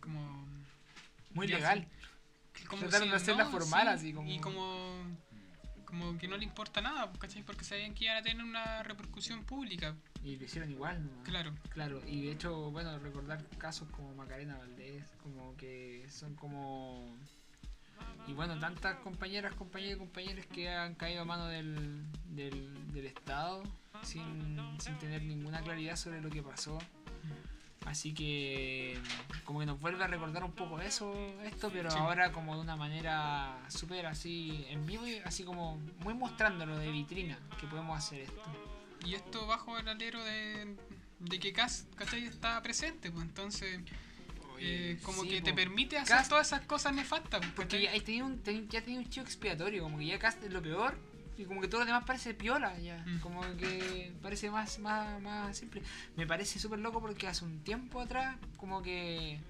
Speaker 1: como.
Speaker 3: Muy legal.
Speaker 1: como
Speaker 3: Trataron de hacerla formal, así como-
Speaker 1: Y como. como que no le importa nada, ¿cachai? Porque sabían que iban a tener una repercusión pública,
Speaker 3: Y lo hicieron igual, ¿no?
Speaker 1: claro.
Speaker 3: Claro, y de hecho, bueno, recordar casos como Macarena Valdés, como que son como... Y bueno, tantas compañeras, compañeros y compañeros que han caído a mano del, del, del Estado sin, sin tener ninguna claridad sobre lo que pasó. Así que como que nos vuelve a recordar un poco eso, esto, pero
Speaker 1: Sí.
Speaker 3: ahora como de una manera súper así en vivo, y así como muy mostrándolo de vitrina, que podemos hacer esto.
Speaker 1: Y esto bajo el alero de, de que Cass, ¿cachai? Está presente, pues entonces eh, como
Speaker 3: Sí,
Speaker 1: que
Speaker 3: po.
Speaker 1: te permite hacer todas esas cosas nefastas.
Speaker 3: Porque
Speaker 1: ¿cachai?
Speaker 3: ya, tenía un, ten- ya tenía un chivo expiatorio, como que ya Cast es lo peor. Y como que todo lo demás parece piola ya.
Speaker 1: Mm.
Speaker 3: Como que parece más, más, más simple. Me parece súper loco porque hace un tiempo atrás, como que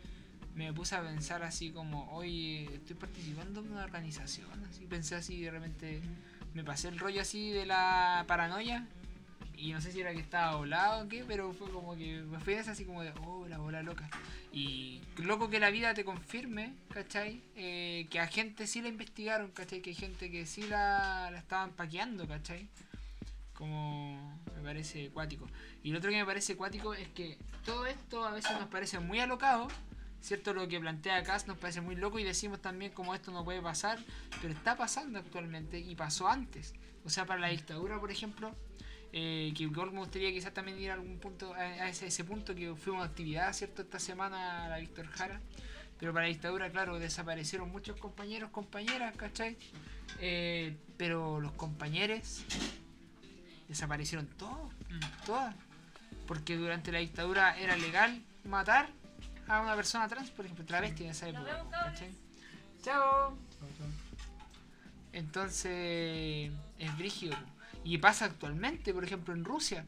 Speaker 3: me puse a pensar así como, oye, estoy participando en una organización. Así pensé así de repente, me pasé el rollo así de la paranoia. Y no sé si era que estaba volado o qué, pero fue como que me fui así como de, oh, la bola loca. Y loco que la vida te confirme, ¿cachai? Eh, que a gente sí la investigaron, ¿cachai? Que hay gente que sí la, la estaban paqueando, ¿cachai? Como me parece cuático. Y lo otro que me parece cuático es que todo esto a veces nos parece muy alocado, ¿cierto? Lo que plantea Cass nos parece muy loco y decimos también como esto no puede pasar, pero está pasando actualmente y pasó antes. O sea, para la dictadura, por ejemplo, eh, que igual me gustaría quizás también ir a algún punto, a, a ese, ese punto que fue una actividad, ¿cierto? Esta semana a la Víctor Jara. Pero para la dictadura, claro, desaparecieron muchos compañeros, compañeras, ¿cachai? Eh, pero los compañeros desaparecieron todos,
Speaker 1: Mm.
Speaker 3: todas. Porque durante la dictadura era legal matar a una persona trans, por ejemplo, travesti en esa época, ¿cachai? Chao. Entonces, es brígido. Y pasa actualmente, por ejemplo, en Rusia.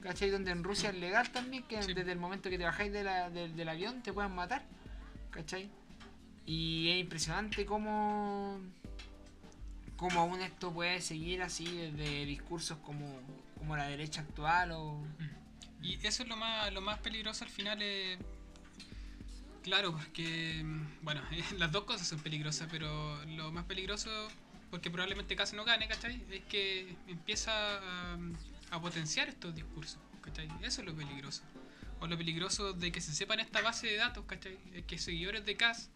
Speaker 3: ¿Cachai? Donde en Rusia es legal también que
Speaker 1: Sí.
Speaker 3: desde el momento que te bajáis de la- del- del avión te puedan matar. ¿Cachai? Y es impresionante cómo, cómo aún esto puede seguir así desde discursos como, como la derecha actual o...
Speaker 1: Y eso es lo más, lo más peligroso al final. eh, claro, porque, mm, bueno, las dos cosas son peligrosas, pero lo más peligroso, porque probablemente casi no gane, ¿cachai? Es que empieza a, a potenciar estos discursos, ¿cachai? Eso es lo peligroso. O lo peligroso de que se sepan esta base de datos, ¿cachai? Es que seguidores de CAS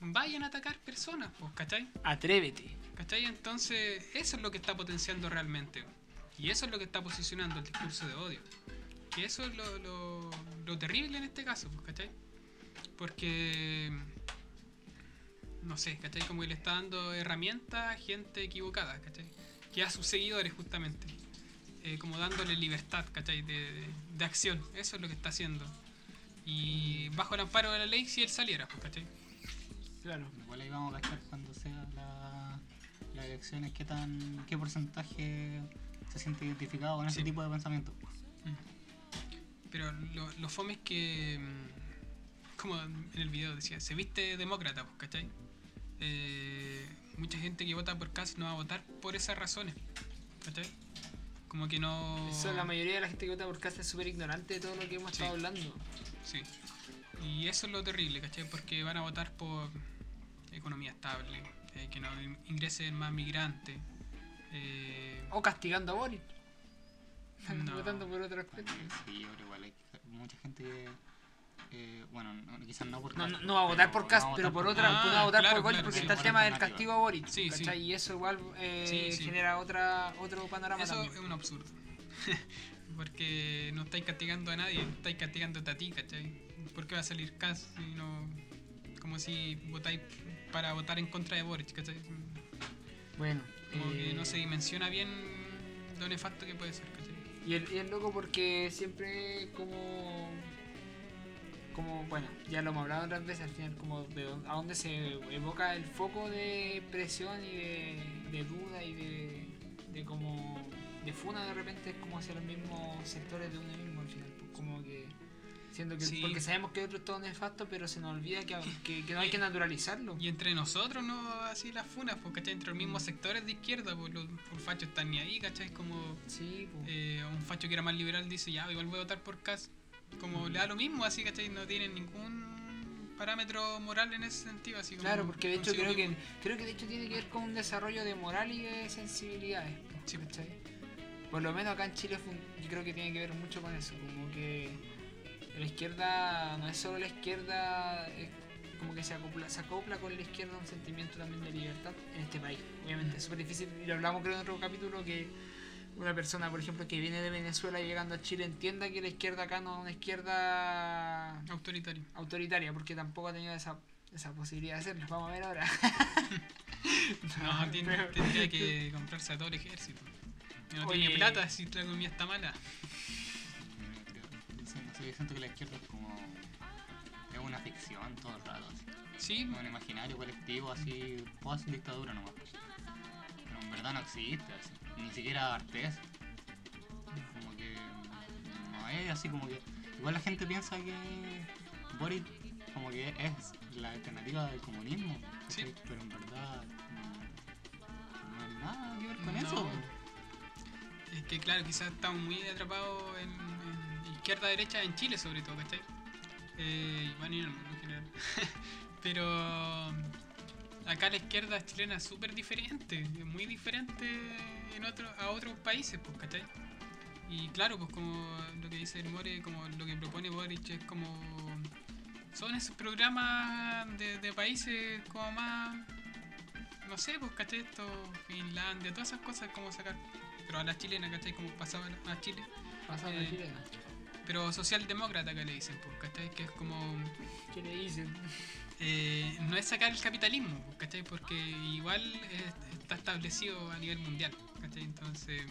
Speaker 1: vayan a atacar personas, pues, ¿cachai?
Speaker 3: Atrévete.
Speaker 1: ¿Cachai? Entonces, eso es lo que está potenciando realmente. Y eso es lo que está posicionando el discurso de odio. Que eso es lo, lo, lo terrible en este caso, pues, ¿cachai? Porque, no sé, ¿cachai? Como que le está dando herramientas a gente equivocada, ¿cachai? Que a sus seguidores, justamente. Eh, como dándole libertad, ¿cachai? De, de, de acción. Eso es lo que está haciendo. Y bajo el amparo de la ley, si él saliera, pues, ¿cachai?
Speaker 3: Claro.
Speaker 2: Igual ahí vamos a cachar cuando sea la, las elecciones qué tan qué porcentaje se siente identificado con ese tipo de pensamiento.
Speaker 1: Pero lo, lo fome es que, mm, como en el video decía, se viste demócrata, pues, ¿cachai? Eh, mucha gente que vota por Kass no va a votar por esas razones, ¿cachai? Como que no...
Speaker 3: Eso, la mayoría de la gente que vota por casa es súper ignorante de todo lo que hemos
Speaker 1: Sí.
Speaker 3: estado hablando.
Speaker 1: Sí. Y eso es lo terrible, ¿cachai? Porque van a votar por economía estable, eh, que no in- ingresen más migrantes. eh,
Speaker 3: O castigando a Boris. Están
Speaker 1: No.
Speaker 3: votando por otras cosas.
Speaker 2: Sí, pero igual hay mucha gente que, eh, bueno, no- quizás no por
Speaker 3: No,
Speaker 2: Kast,
Speaker 3: no, no va a votar por Cast, pero por
Speaker 2: por
Speaker 3: otra,
Speaker 1: Ah,
Speaker 3: no va a votar
Speaker 1: claro,
Speaker 3: por Boris
Speaker 1: claro,
Speaker 3: porque
Speaker 1: sí,
Speaker 3: está el tema del castigo a Boris.
Speaker 1: Sí, sí.
Speaker 3: ¿cachai? Y eso igual eh,
Speaker 1: Sí, sí.
Speaker 3: genera otra, otro panorama
Speaker 1: Eso
Speaker 3: también.
Speaker 1: es un absurdo. Porque no estáis castigando a nadie, estáis castigándote a ti, ¿cachai? ¿Por qué va a salir Cas si no. como si votáis para votar en contra de Boric, ¿cachai?
Speaker 3: Bueno,
Speaker 1: Como que
Speaker 3: eh,
Speaker 1: no se dimensiona bien lo nefasto que puede ser, ¿cachai?
Speaker 3: Y es, y es loco porque siempre como... Como, bueno, ya lo hemos hablado otras veces al final, como de dónde- a dónde se evoca el foco de presión y de, de duda y de, de como... De funa de repente es como hacia los mismos sectores de uno mismo al final, pues como que... Siendo que,
Speaker 1: Sí.
Speaker 3: porque sabemos que otro es todo nefasto, pero se nos olvida que, que, que no hay que naturalizarlo.
Speaker 1: Y entre nosotros, ¿no? Así las funas, pues, ¿cachai? Entre los mismos sectores de izquierda, pues los, los fachos están ni ahí, ¿cachai? Como
Speaker 3: Sí, pues.
Speaker 1: eh, un facho que era más liberal dice, ya, igual voy a votar por Cas. Como le da lo mismo, así, ¿cachai? No tienen ningún parámetro moral en ese sentido, así como
Speaker 3: Claro, porque de hecho creo que creo que de hecho tiene que ver con un desarrollo de moral y de sensibilidades.
Speaker 1: Sí.
Speaker 3: ¿cachai? Por lo menos acá en Chile yo creo que tiene que ver mucho con eso, como que la izquierda no es solo la izquierda, es como que se acopla, se acopla con la izquierda un sentimiento también de libertad en este país. Obviamente es súper difícil, y lo hablamos creo en otro capítulo que una persona, por ejemplo, que viene de Venezuela llegando a Chile entienda que la izquierda acá no es una izquierda
Speaker 1: Autoritario.
Speaker 3: autoritaria, porque tampoco ha tenido esa, esa posibilidad de hacerlo. Vamos a ver ahora.
Speaker 1: No, tiene-
Speaker 3: pero-
Speaker 1: tendría que comprarse a todo el ejército. No
Speaker 3: Oye.
Speaker 1: tiene plata si la economía está mala.
Speaker 2: Yo siento que la izquierda es como. Es una ficción todo el rato. Así.
Speaker 1: Sí,
Speaker 2: un imaginario colectivo así, post dictadura nomás. Pero en verdad no existe, así. Ni siquiera Artés. Como que no es así como que. Igual la gente piensa que Boris como que es la alternativa del comunismo.
Speaker 1: Sí.
Speaker 2: Pero en verdad no, no hay nada que ver con
Speaker 1: No.
Speaker 2: eso.
Speaker 1: es que claro, quizás estamos muy atrapados en, en izquierda-derecha en Chile sobre todo, ¿cachai? Eh, y bueno, y en el mundo en general. Pero acá la izquierda chilena es súper diferente, es muy diferente en otro, a otros países, pues, ¿cachai? Y claro, pues como lo que dice el More, como lo que propone Boric es como... Son esos programas de, de países como más... No sé, pues, ¿cachai? Esto, Finlandia, todas esas cosas como sacar... Pero a la chilena, ¿cachai? Como pasaba a Chile.
Speaker 3: Pasa
Speaker 1: Eh,
Speaker 3: la chilena.
Speaker 1: Pero socialdemócrata que le dicen, pues, ¿cachai? Que es como...
Speaker 3: ¿Qué le dicen?
Speaker 1: Eh, no es sacar el capitalismo, ¿cachai? Porque igual está establecido a nivel mundial, ¿cachai? Entonces,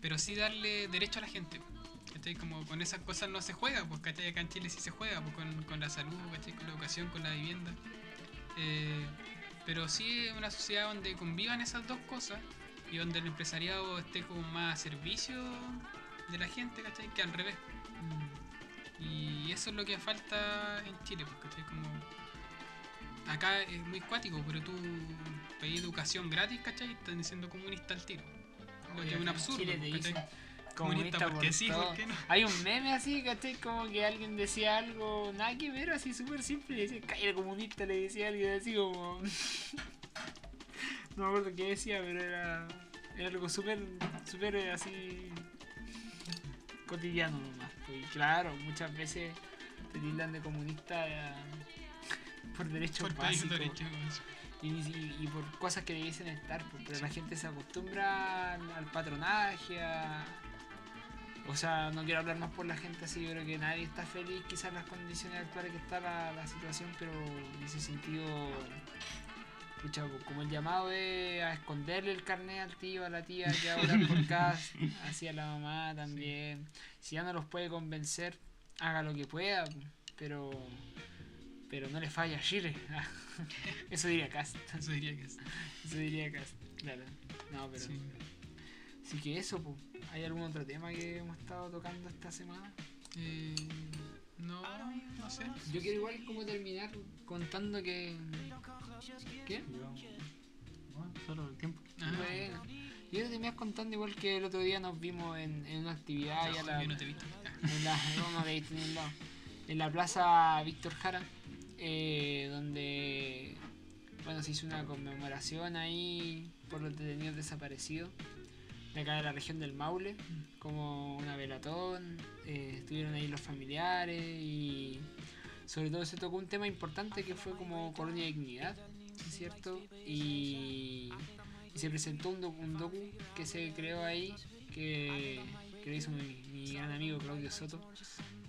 Speaker 1: pero sí darle derecho a la gente, ¿cachai? Como con esas cosas no se juega, pues, ¿cachai? Acá en Chile sí se juega, pues, con, con la salud, ¿cachai? Con la educación, con la vivienda. Eh, pero sí es una sociedad donde convivan esas dos cosas y donde el empresariado esté como más a servicio de la gente, ¿cachai? Que al revés. Y eso es lo que falta en Chile, pues, acá es muy cuático, pero tú pedís educación gratis, ¿cachai? Están diciendo comunista al tiro. Que es un absurdo, Comunista
Speaker 3: comunista
Speaker 1: porque
Speaker 3: por
Speaker 1: sí. ¿por qué no?
Speaker 3: Hay un meme así, ¿cachai? Como que alguien decía algo, nada que ver, así súper simple, y decía, cállate comunista, le decía alguien así como... no me acuerdo qué decía, pero era, era algo súper, súper eh, así cotidiano nomás. pues, Y claro, muchas veces te tildan de comunista eh, por derechos
Speaker 1: Por derechos.
Speaker 3: Y, y- y por cosas que dicen estar, pues, pero la gente se acostumbra al, patronaje, a... O sea, no quiero hablar más por la gente así, yo creo que nadie está feliz quizás las condiciones actuales que está la, la situación, pero en ese sentido, pucha, pues, como el llamado es a esconderle el carnet al tío, a la tía, que ahora por casa, así a la mamá también. Si ya no los puede convencer, haga lo que pueda, pero pero no le falla a Chile. Eso diría Cast.
Speaker 1: Eso diría es.
Speaker 3: Eso diría Cast, claro. No, pero.
Speaker 1: Sí.
Speaker 3: Así que eso, po. ¿hay algún otro tema que hemos estado tocando esta semana?
Speaker 1: Eh, no, no sé.
Speaker 3: Yo quiero igual como terminar contando que. ¿Qué?
Speaker 2: Yo, bueno, solo el tiempo.
Speaker 1: Ah,
Speaker 3: Bueno. Yo quiero terminar contando igual que el otro día nos vimos en, en una actividad y a la,
Speaker 1: yo no te he visto.
Speaker 3: en la, no, no, de ningún lado. en la plaza Víctor Jara, eh, donde bueno se hizo una conmemoración ahí por los detenidos desaparecidos de acá de la región del Maule, como una velatón, eh, estuvieron ahí los familiares y sobre todo se tocó un tema importante que fue como colonia de dignidad, ¿es ¿cierto? Y, se presentó un, docu, un docu que se creó ahí, que, que lo hizo mi gran amigo Claudio Soto,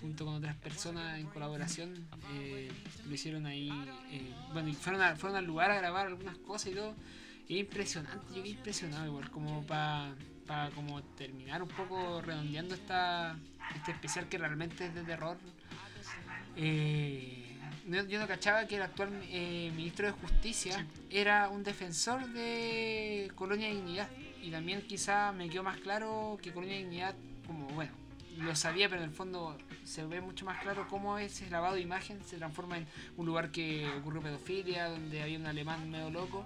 Speaker 3: junto con otras personas en colaboración, eh, lo hicieron ahí, eh, bueno, y fueron, a- fueron al lugar a grabar algunas cosas y todo, y es impresionante, yo quedé impresionado igual, como para como terminar un poco redondeando esta, este especial que realmente es de terror. Eh, no- yo no cachaba que el actual eh, ministro de Justicia
Speaker 1: Sí.
Speaker 3: era un defensor de Colonia Dignidad. Y también quizá me quedó más claro que Colonia Dignidad, como bueno, lo sabía, pero en el fondo se ve mucho más claro cómo ese lavado de imagen se transforma en un lugar que ocurrió pedofilia, donde había un alemán medio loco,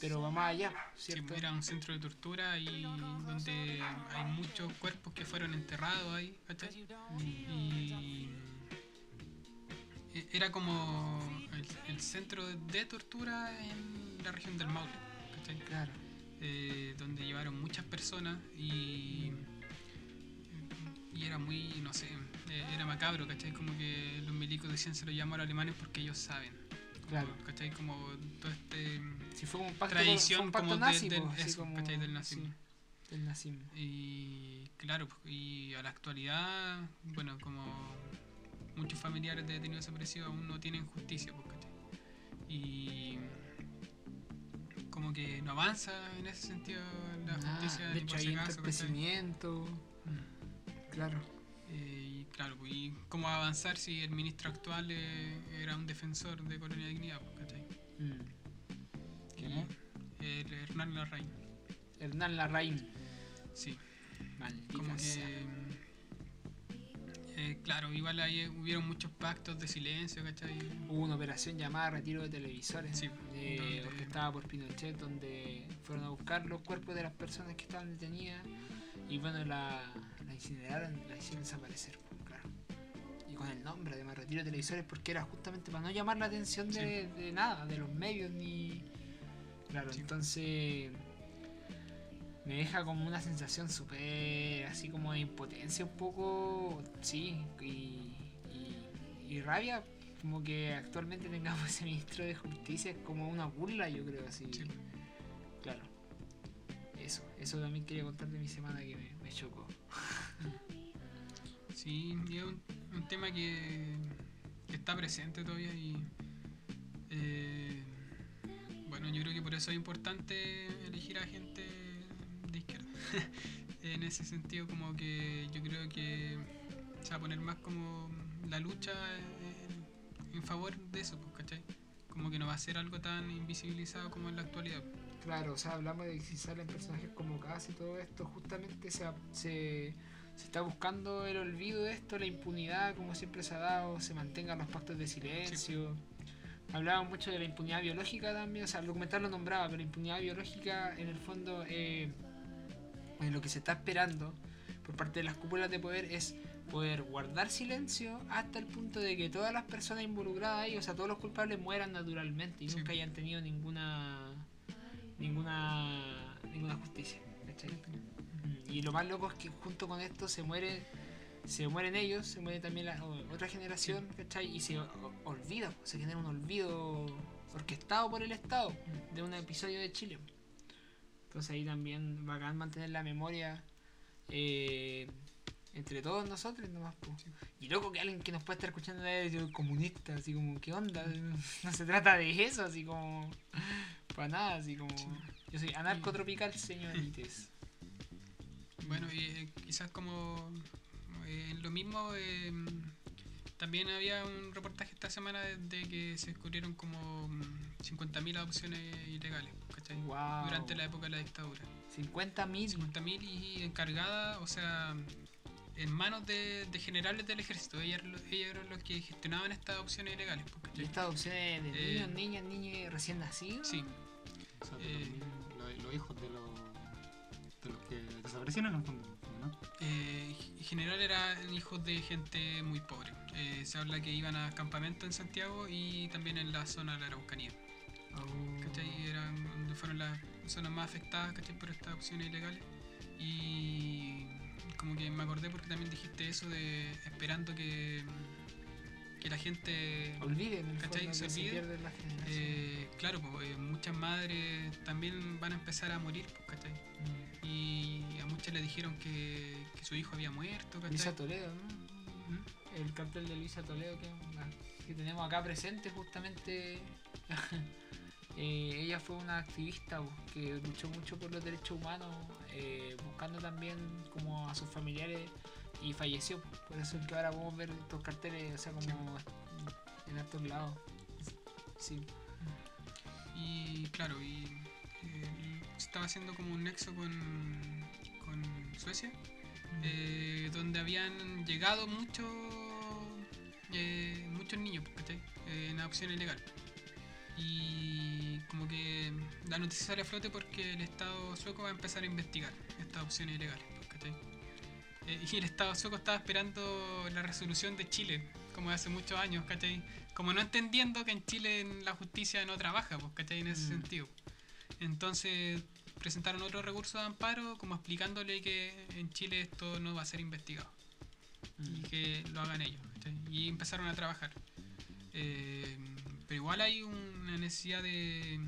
Speaker 3: pero va más allá,
Speaker 1: Sí,
Speaker 3: ¿cierto?
Speaker 1: era un centro de tortura y donde hay muchos cuerpos que fueron enterrados ahí, ¿cachai? Y e- era como el, el centro de tortura en la región del Maule, ¿cachai?
Speaker 3: Claro.
Speaker 1: Eh, donde llevaron muchas personas y, y era muy, no sé, eh, era macabro, ¿cachai? Como que los milicos decían se lo llaman a los alemanes porque ellos saben,
Speaker 3: Claro.
Speaker 1: ¿cachai? Como todo este...
Speaker 3: Si fue como un pacto,
Speaker 1: Tradición
Speaker 3: fue un pacto
Speaker 1: como de-
Speaker 3: nazi,
Speaker 1: del-
Speaker 3: así
Speaker 1: eso,
Speaker 3: como-
Speaker 1: ¿cachai? Del nazismo.
Speaker 3: sí. del nazismo.
Speaker 1: Y claro, pues, y a la actualidad, bueno, como muchos familiares de detenidos desaparecidos aún no tienen justicia, pues, ¿cachai? Y como que no avanza en ese sentido la
Speaker 3: Ah,
Speaker 1: justicia
Speaker 3: de
Speaker 1: ni
Speaker 3: hecho, hay.
Speaker 1: Mm.
Speaker 3: Claro.
Speaker 1: Eh, y claro, pues, y cómo avanzar si el ministro actual eh, era un defensor de Colonia Dignidad, pues, ¿cachai?
Speaker 3: Mm.
Speaker 2: ¿Quién es?
Speaker 1: El Hernán Larraín,
Speaker 3: Hernán Larraín.
Speaker 1: sí.
Speaker 3: Maldita
Speaker 1: Como
Speaker 3: sea.
Speaker 1: que. eh, claro, igual ahí hubieron muchos pactos de silencio, ¿cachai?
Speaker 3: Hubo una operación llamada Retiro de Televisores,
Speaker 1: Sí,
Speaker 3: eh,
Speaker 1: donde-
Speaker 3: orquestada por Pinochet, donde fueron a buscar los cuerpos de las personas que estaban detenidas y bueno, la, la incineraron, la hicieron desaparecer, pues, claro. Y con el nombre, además, Retiro de Televisores, porque era justamente para no llamar la atención de, de nada, de los medios ni... Claro,
Speaker 1: Sí.
Speaker 3: entonces me deja como una sensación súper así como de impotencia un poco, sí, y, y, y rabia, como que actualmente tengamos ese ministro de justicia, es como una burla yo creo así.
Speaker 1: Sí.
Speaker 3: Eso, eso también quería contar de mi semana que me, me chocó.
Speaker 1: Sí, es un, un tema que, que está presente todavía y. eh, bueno, yo creo que por eso es importante elegir a gente de izquierda. en ese sentido, como que yo creo que se va a poner más como la lucha en, en favor de eso, pues, ¿cachai? Como que no va a ser algo tan invisibilizado como en la actualidad.
Speaker 3: Claro, o sea, hablamos de que si salen personajes como Cass y todo esto, justamente se, se, se está buscando el olvido de esto, la impunidad, como siempre se ha dado, se mantengan los pactos de silencio. Hablaban mucho de la impunidad biológica también, o sea, el documental lo nombraba, pero la impunidad biológica en el fondo eh, eh, lo que se está esperando por parte de las cúpulas de poder es poder guardar silencio hasta el punto de que todas las personas involucradas ahí, o sea, todos los culpables mueran naturalmente y
Speaker 1: Sí.
Speaker 3: nunca hayan tenido ninguna ninguna ninguna justicia. ¿cachai? Y lo más loco es que junto con esto se muere se mueren ellos, se muere también la otra generación, ¿cachai? Y se olvida, se genera un olvido orquestado por el Estado de un episodio de Chile. Entonces ahí también bacán mantener la memoria eh, entre todos nosotros nomás. Y loco que alguien que nos puede estar escuchando es comunista, así como, ¿qué onda? No se trata de eso, así como, para nada, así como, yo soy anarcotropical, señorites.
Speaker 1: Bueno, y eh, quizás como eh, lo mismo, eh, también había un reportaje esta semana de, de que se descubrieron como mm, 50.000 adopciones ilegales, ¿cachai?
Speaker 3: Wow.
Speaker 1: Durante la época de la dictadura.
Speaker 3: 50 mil.
Speaker 1: 50.000 y encargadas, o sea, en manos de, de generales del ejército. Ellos, ellos eran los que gestionaban estas adopciones ilegales,
Speaker 3: estas adopciones de
Speaker 1: Eh,
Speaker 3: niños, niñas, niños recién nacidos.
Speaker 1: Sí,
Speaker 2: O sea,
Speaker 1: Eh.
Speaker 2: los, los- hijos de los, de los que desaparecieron en el fondo, ¿no?
Speaker 1: Eh, en general eran hijos de gente muy pobre. Eh, se habla que iban a campamentos en Santiago y también en la zona de la Araucanía.
Speaker 3: Oh.
Speaker 1: ¿Cachai? Eran donde fueron las zonas más afectadas ¿cachai? por estas opciones ilegales. Y como que me acordé porque también dijiste eso de esperando que, que la gente...
Speaker 3: Olviden,
Speaker 1: ¿Cachai? Se olvide. eh, claro, pues, eh, muchas madres también van a empezar a morir, pues, ¿cachai?
Speaker 3: Mm.
Speaker 1: Y a muchas le dijeron que, que su hijo había muerto, ¿cachai?
Speaker 3: Luisa Toledo, ¿no?
Speaker 1: ¿Mm?
Speaker 3: El cartel de Luisa Toledo que, que tenemos acá presente justamente. eh, ella fue una activista que luchó mucho por los derechos humanos, eh, buscando también como a sus familiares y falleció. po. Por eso es que ahora podemos ver estos carteles, o sea, como en altos lados. Sí.
Speaker 1: Y claro, y eh, estaba haciendo como un nexo con, con Suecia, eh, donde habían llegado muchos eh, muchos niños. Eh, en adopción ilegal. Y como que la noticia sale a flote porque el Estado sueco va a empezar a investigar estas adopciones ilegales. Y el Estado sueco estaba esperando la resolución de Chile, como de hace muchos años, ¿cachai? Como no entendiendo que en Chile la justicia no trabaja, pues, ¿cachai? En ese
Speaker 3: Mm.
Speaker 1: sentido. Entonces presentaron otro recurso de amparo como explicándole que en Chile esto no va a ser investigado y que lo hagan ellos. ¿cachai? Y empezaron a trabajar. Eh, pero igual hay una necesidad de,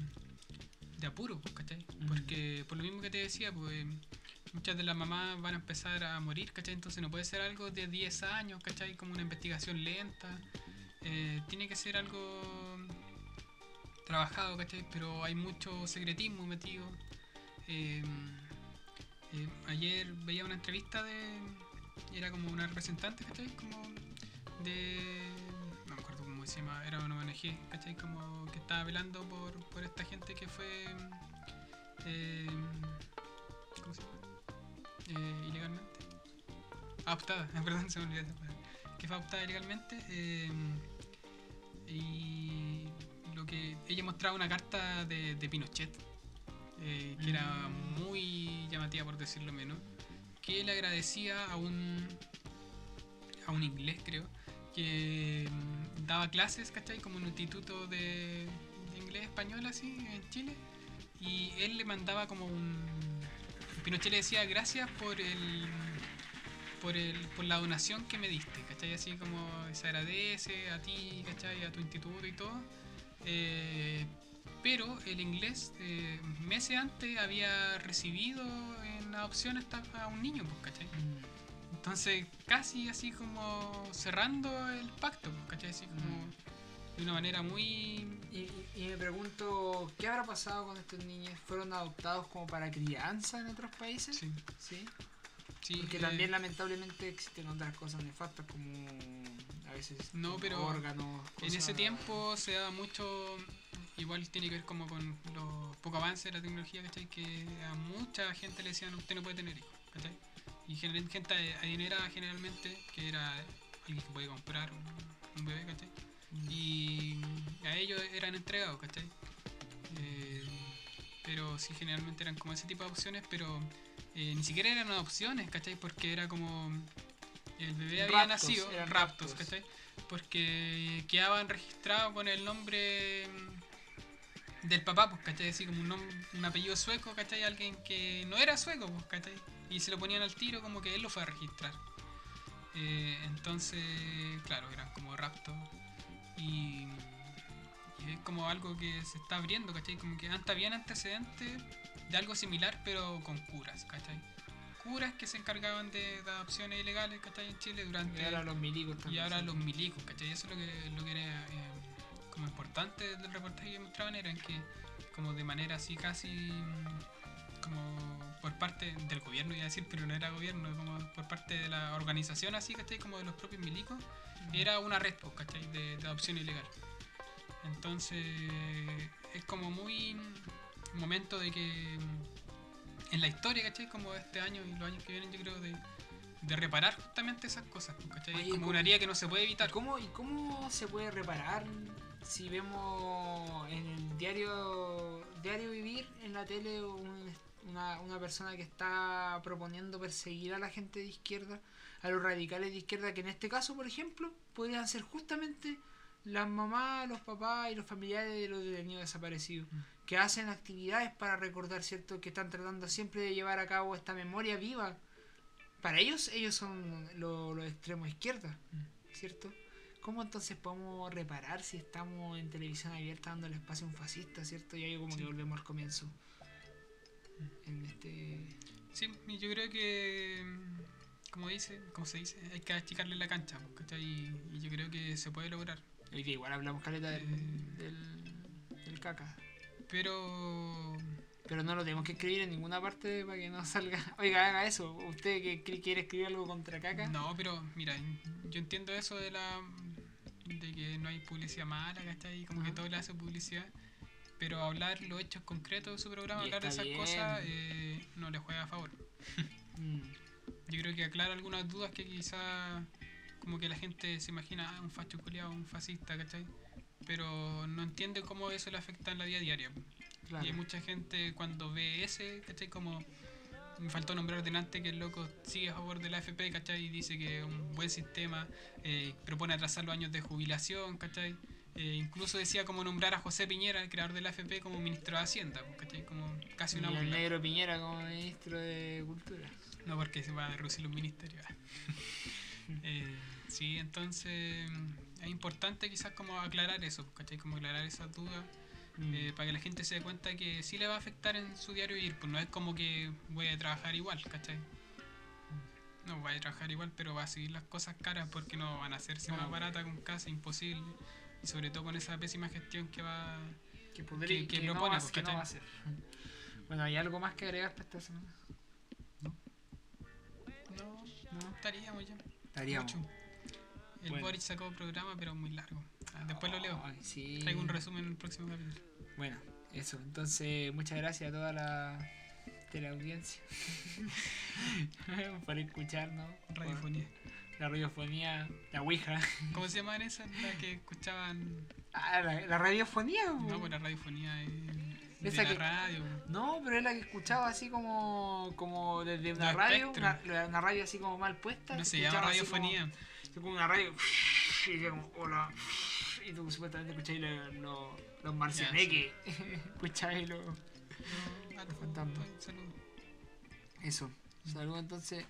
Speaker 1: de apuro, pues, ¿cachai?
Speaker 3: Mm.
Speaker 1: Porque por lo mismo que te decía, pues muchas de las mamás van a empezar a morir, ¿cachai? Entonces no puede ser algo de 10 años, ¿cachai? Como una investigación lenta. Eh, tiene que ser algo trabajado, ¿cachai? Pero hay mucho secretismo metido. Eh, eh, ayer veía una entrevista de. Era como una representante, ¿cachai? Como de. No me acuerdo cómo se llama, era una ONG, ¿cachai? Como que estaba velando por, por esta gente que fue. ¿Cómo se llama? Eh, ilegalmente. Adoptada, perdón, se me olvidó esa palabra. Que fue adoptada ilegalmente. eh, y lo que ella mostraba una carta de, de Pinochet, eh, que era
Speaker 3: Mm.
Speaker 1: muy llamativa por decirlo menos, que le agradecía a un a un inglés creo, que mm, daba clases, ¿cachai? Como un instituto de, de inglés español así en Chile, y él le mandaba como un... Pinochet le decía gracias por el por, el, por la donación que me diste, ¿cachai? Así como se agradece a ti, ¿cachai? A tu instituto y todo. Eh, pero el inglés, eh, meses antes, había recibido en adopción hasta a un niño, pues, ¿cachai?
Speaker 3: Mm.
Speaker 1: Entonces, casi así como cerrando el pacto, pues, ¿cachai? Así como
Speaker 3: Mm.
Speaker 1: De una manera muy...
Speaker 3: Y, me pregunto, ¿qué habrá pasado con estos niños? ¿Fueron adoptados como para crianza en otros países?
Speaker 1: Sí,
Speaker 3: Sí.
Speaker 1: sí,
Speaker 3: Porque
Speaker 1: eh,
Speaker 3: también lamentablemente existen otras cosas nefastas como a veces
Speaker 1: No, pero
Speaker 3: órganos.
Speaker 1: En ese
Speaker 3: cosas-
Speaker 1: tiempo se daba mucho, igual tiene que ver como con los poco avance de la tecnología, ¿cachai? Que a mucha gente le decían, usted no puede tener hijos, ¿cachai? Y gente adinerada generalmente, que era alguien que puede comprar un, un bebé, ¿cachai? Y a ellos eran entregados, ¿cachai? Eh, pero sí, generalmente eran como ese tipo de opciones, pero eh, ni siquiera eran adopciones, ¿cachai? Porque era como el bebé había
Speaker 3: Raptos,
Speaker 1: nacido,
Speaker 3: eran
Speaker 1: raptos,
Speaker 3: raptos.
Speaker 1: ¿cachai? Porque quedaban registrados con el nombre mm, del papá, pues, ¿cachai? Así como un, nom- un apellido sueco, ¿cachai? Alguien que no era sueco, pues, ¿cachai? Y se lo ponían al tiro como que él lo fue a registrar. Eh, entonces, claro, eran como raptos. Y, y es como algo que se está abriendo, ¿cachai? Como que antes habían antecedentes de algo similar, pero con curas, ¿cachai? Curas que se encargaban de, de adopciones ilegales, ¿cachai? En Chile durante...
Speaker 3: Y ahora los milicos
Speaker 1: Y
Speaker 3: también.
Speaker 1: ahora
Speaker 3: sí.
Speaker 1: los milicos, ¿cachai? Eso es lo que, lo que era eh, como importante del reportaje que mostraban, era en que como de manera así casi como por parte del gobierno iba a decir, pero no era gobierno, como por parte de la organización así, ¿cachai? Como de los propios milicos, era una red, pues, ¿cachai? De, de adopción ilegal. Entonces es como muy mm, momento de que mm, en la historia, ¿cachai? Como este año y los años que vienen yo creo de, de reparar justamente esas cosas, pues, ¿cachai?
Speaker 3: Oye,
Speaker 1: como
Speaker 3: ¿cómo-
Speaker 1: una herida que no se puede
Speaker 3: ¿Y
Speaker 1: evitar.
Speaker 3: cómo, ¿Y cómo se puede reparar si vemos en el diario diario vivir en la tele un- una, una persona que está proponiendo perseguir a la gente de izquierda, a los radicales de izquierda, que en este caso, por ejemplo, podrían ser justamente las mamás, los papás y los familiares de los detenidos desaparecidos,
Speaker 1: Mm.
Speaker 3: que hacen actividades para recordar, ¿cierto? Que están tratando siempre de llevar a cabo esta memoria viva. Para ellos, ellos son lo- los extremos izquierda, ¿cierto? ¿Cómo entonces podemos reparar si estamos en televisión abierta dando el espacio a un fascista, ¿cierto? Y ahí como
Speaker 1: Sí.
Speaker 3: que volvemos al comienzo. En este...
Speaker 1: Sí, yo creo que, mm, como dice, como se dice, hay que achicarle la cancha, pues, ¿cachai? Y, y yo creo que se puede lograr.
Speaker 3: Igual hablamos caleta del,
Speaker 1: Eh.
Speaker 3: del, del caca.
Speaker 1: Pero
Speaker 3: Pero no lo tenemos que escribir en ninguna parte para que no salga. Oiga, haga eso. ¿Usted que quiere escribir algo contra caca?
Speaker 1: No, pero mira, yo entiendo eso de la de que no hay publicidad mala, ¿cachai? Como que
Speaker 3: Ajá.
Speaker 1: todo le hace publicidad. Pero hablar los hechos concretos de su programa,
Speaker 3: Y
Speaker 1: hablar de esas
Speaker 3: bien.
Speaker 1: cosas, eh, no le juega a favor.
Speaker 3: Mm.
Speaker 1: Yo creo que aclara algunas dudas que quizá como que la gente se imagina ah, un facho culiado, un fascista, ¿cachai? Pero no entiende cómo eso le afecta en la vida diaria.
Speaker 3: Claro.
Speaker 1: Y hay mucha gente cuando ve ese, ¿cachai? Como me faltó nombrar delante que el loco sigue a favor de la AFP, ¿cachai? Y dice que es un buen sistema, eh, propone atrasar los años de jubilación, ¿cachai? Eh, incluso decía como nombrar a José Piñera, el creador de la AFP, como ministro de Hacienda, pues, ¿cachai? Como casi una
Speaker 3: y el
Speaker 1: burla.
Speaker 3: negro Piñera como ministro de Cultura.
Speaker 1: No porque se va a reducir los ministerios. Eh, sí, entonces es importante quizás como aclarar eso, ¿cachai? Como aclarar esas dudas.
Speaker 3: Mm.
Speaker 1: eh, para que la gente se dé cuenta que sí le va a afectar en su diario vivir. Pues no es como que voy a trabajar igual, ¿cachai? No voy a trabajar igual, pero va a seguir las cosas caras porque no van a hacerse más
Speaker 3: No.
Speaker 1: baratas con casa, imposible. Y sobre todo con esa pésima gestión que va.
Speaker 3: que, podría,
Speaker 1: que- que
Speaker 3: que no
Speaker 1: propone,
Speaker 3: va,
Speaker 1: pues,
Speaker 3: que no va a hacer. Bueno, ¿hay algo más que agregar para esta semana?
Speaker 1: No,
Speaker 3: No.
Speaker 1: estaríamos ya.
Speaker 3: Estaríamos.
Speaker 1: Mucho. El
Speaker 3: Bueno.
Speaker 1: Boric sacó programa, pero muy largo. Ah, Después lo leo.
Speaker 3: Sí.
Speaker 1: Traigo un resumen en el próximo capítulo.
Speaker 3: Bueno, eso. Entonces, muchas gracias a toda la teleaudiencia por escucharnos. por
Speaker 1: Radiofonía.
Speaker 3: La radiofonía, la Ouija.
Speaker 1: ¿Cómo se llamaban esas? La que escuchaban.
Speaker 3: Ah, la, la radiofonía.
Speaker 1: No, pues la radiofonía es de la
Speaker 3: que-
Speaker 1: radio.
Speaker 3: No, pero es la que escuchaba así como, como desde una radio, una, una radio así como mal puesta.
Speaker 1: No se llama
Speaker 3: como-
Speaker 1: radiofonía.
Speaker 3: así como una radio y como, hola. Y tú supuestamente escucháis los, los, los marcianeques. escucháis los...
Speaker 1: No,
Speaker 3: fantasma.
Speaker 1: Saludos.
Speaker 3: Eso. Saludos entonces.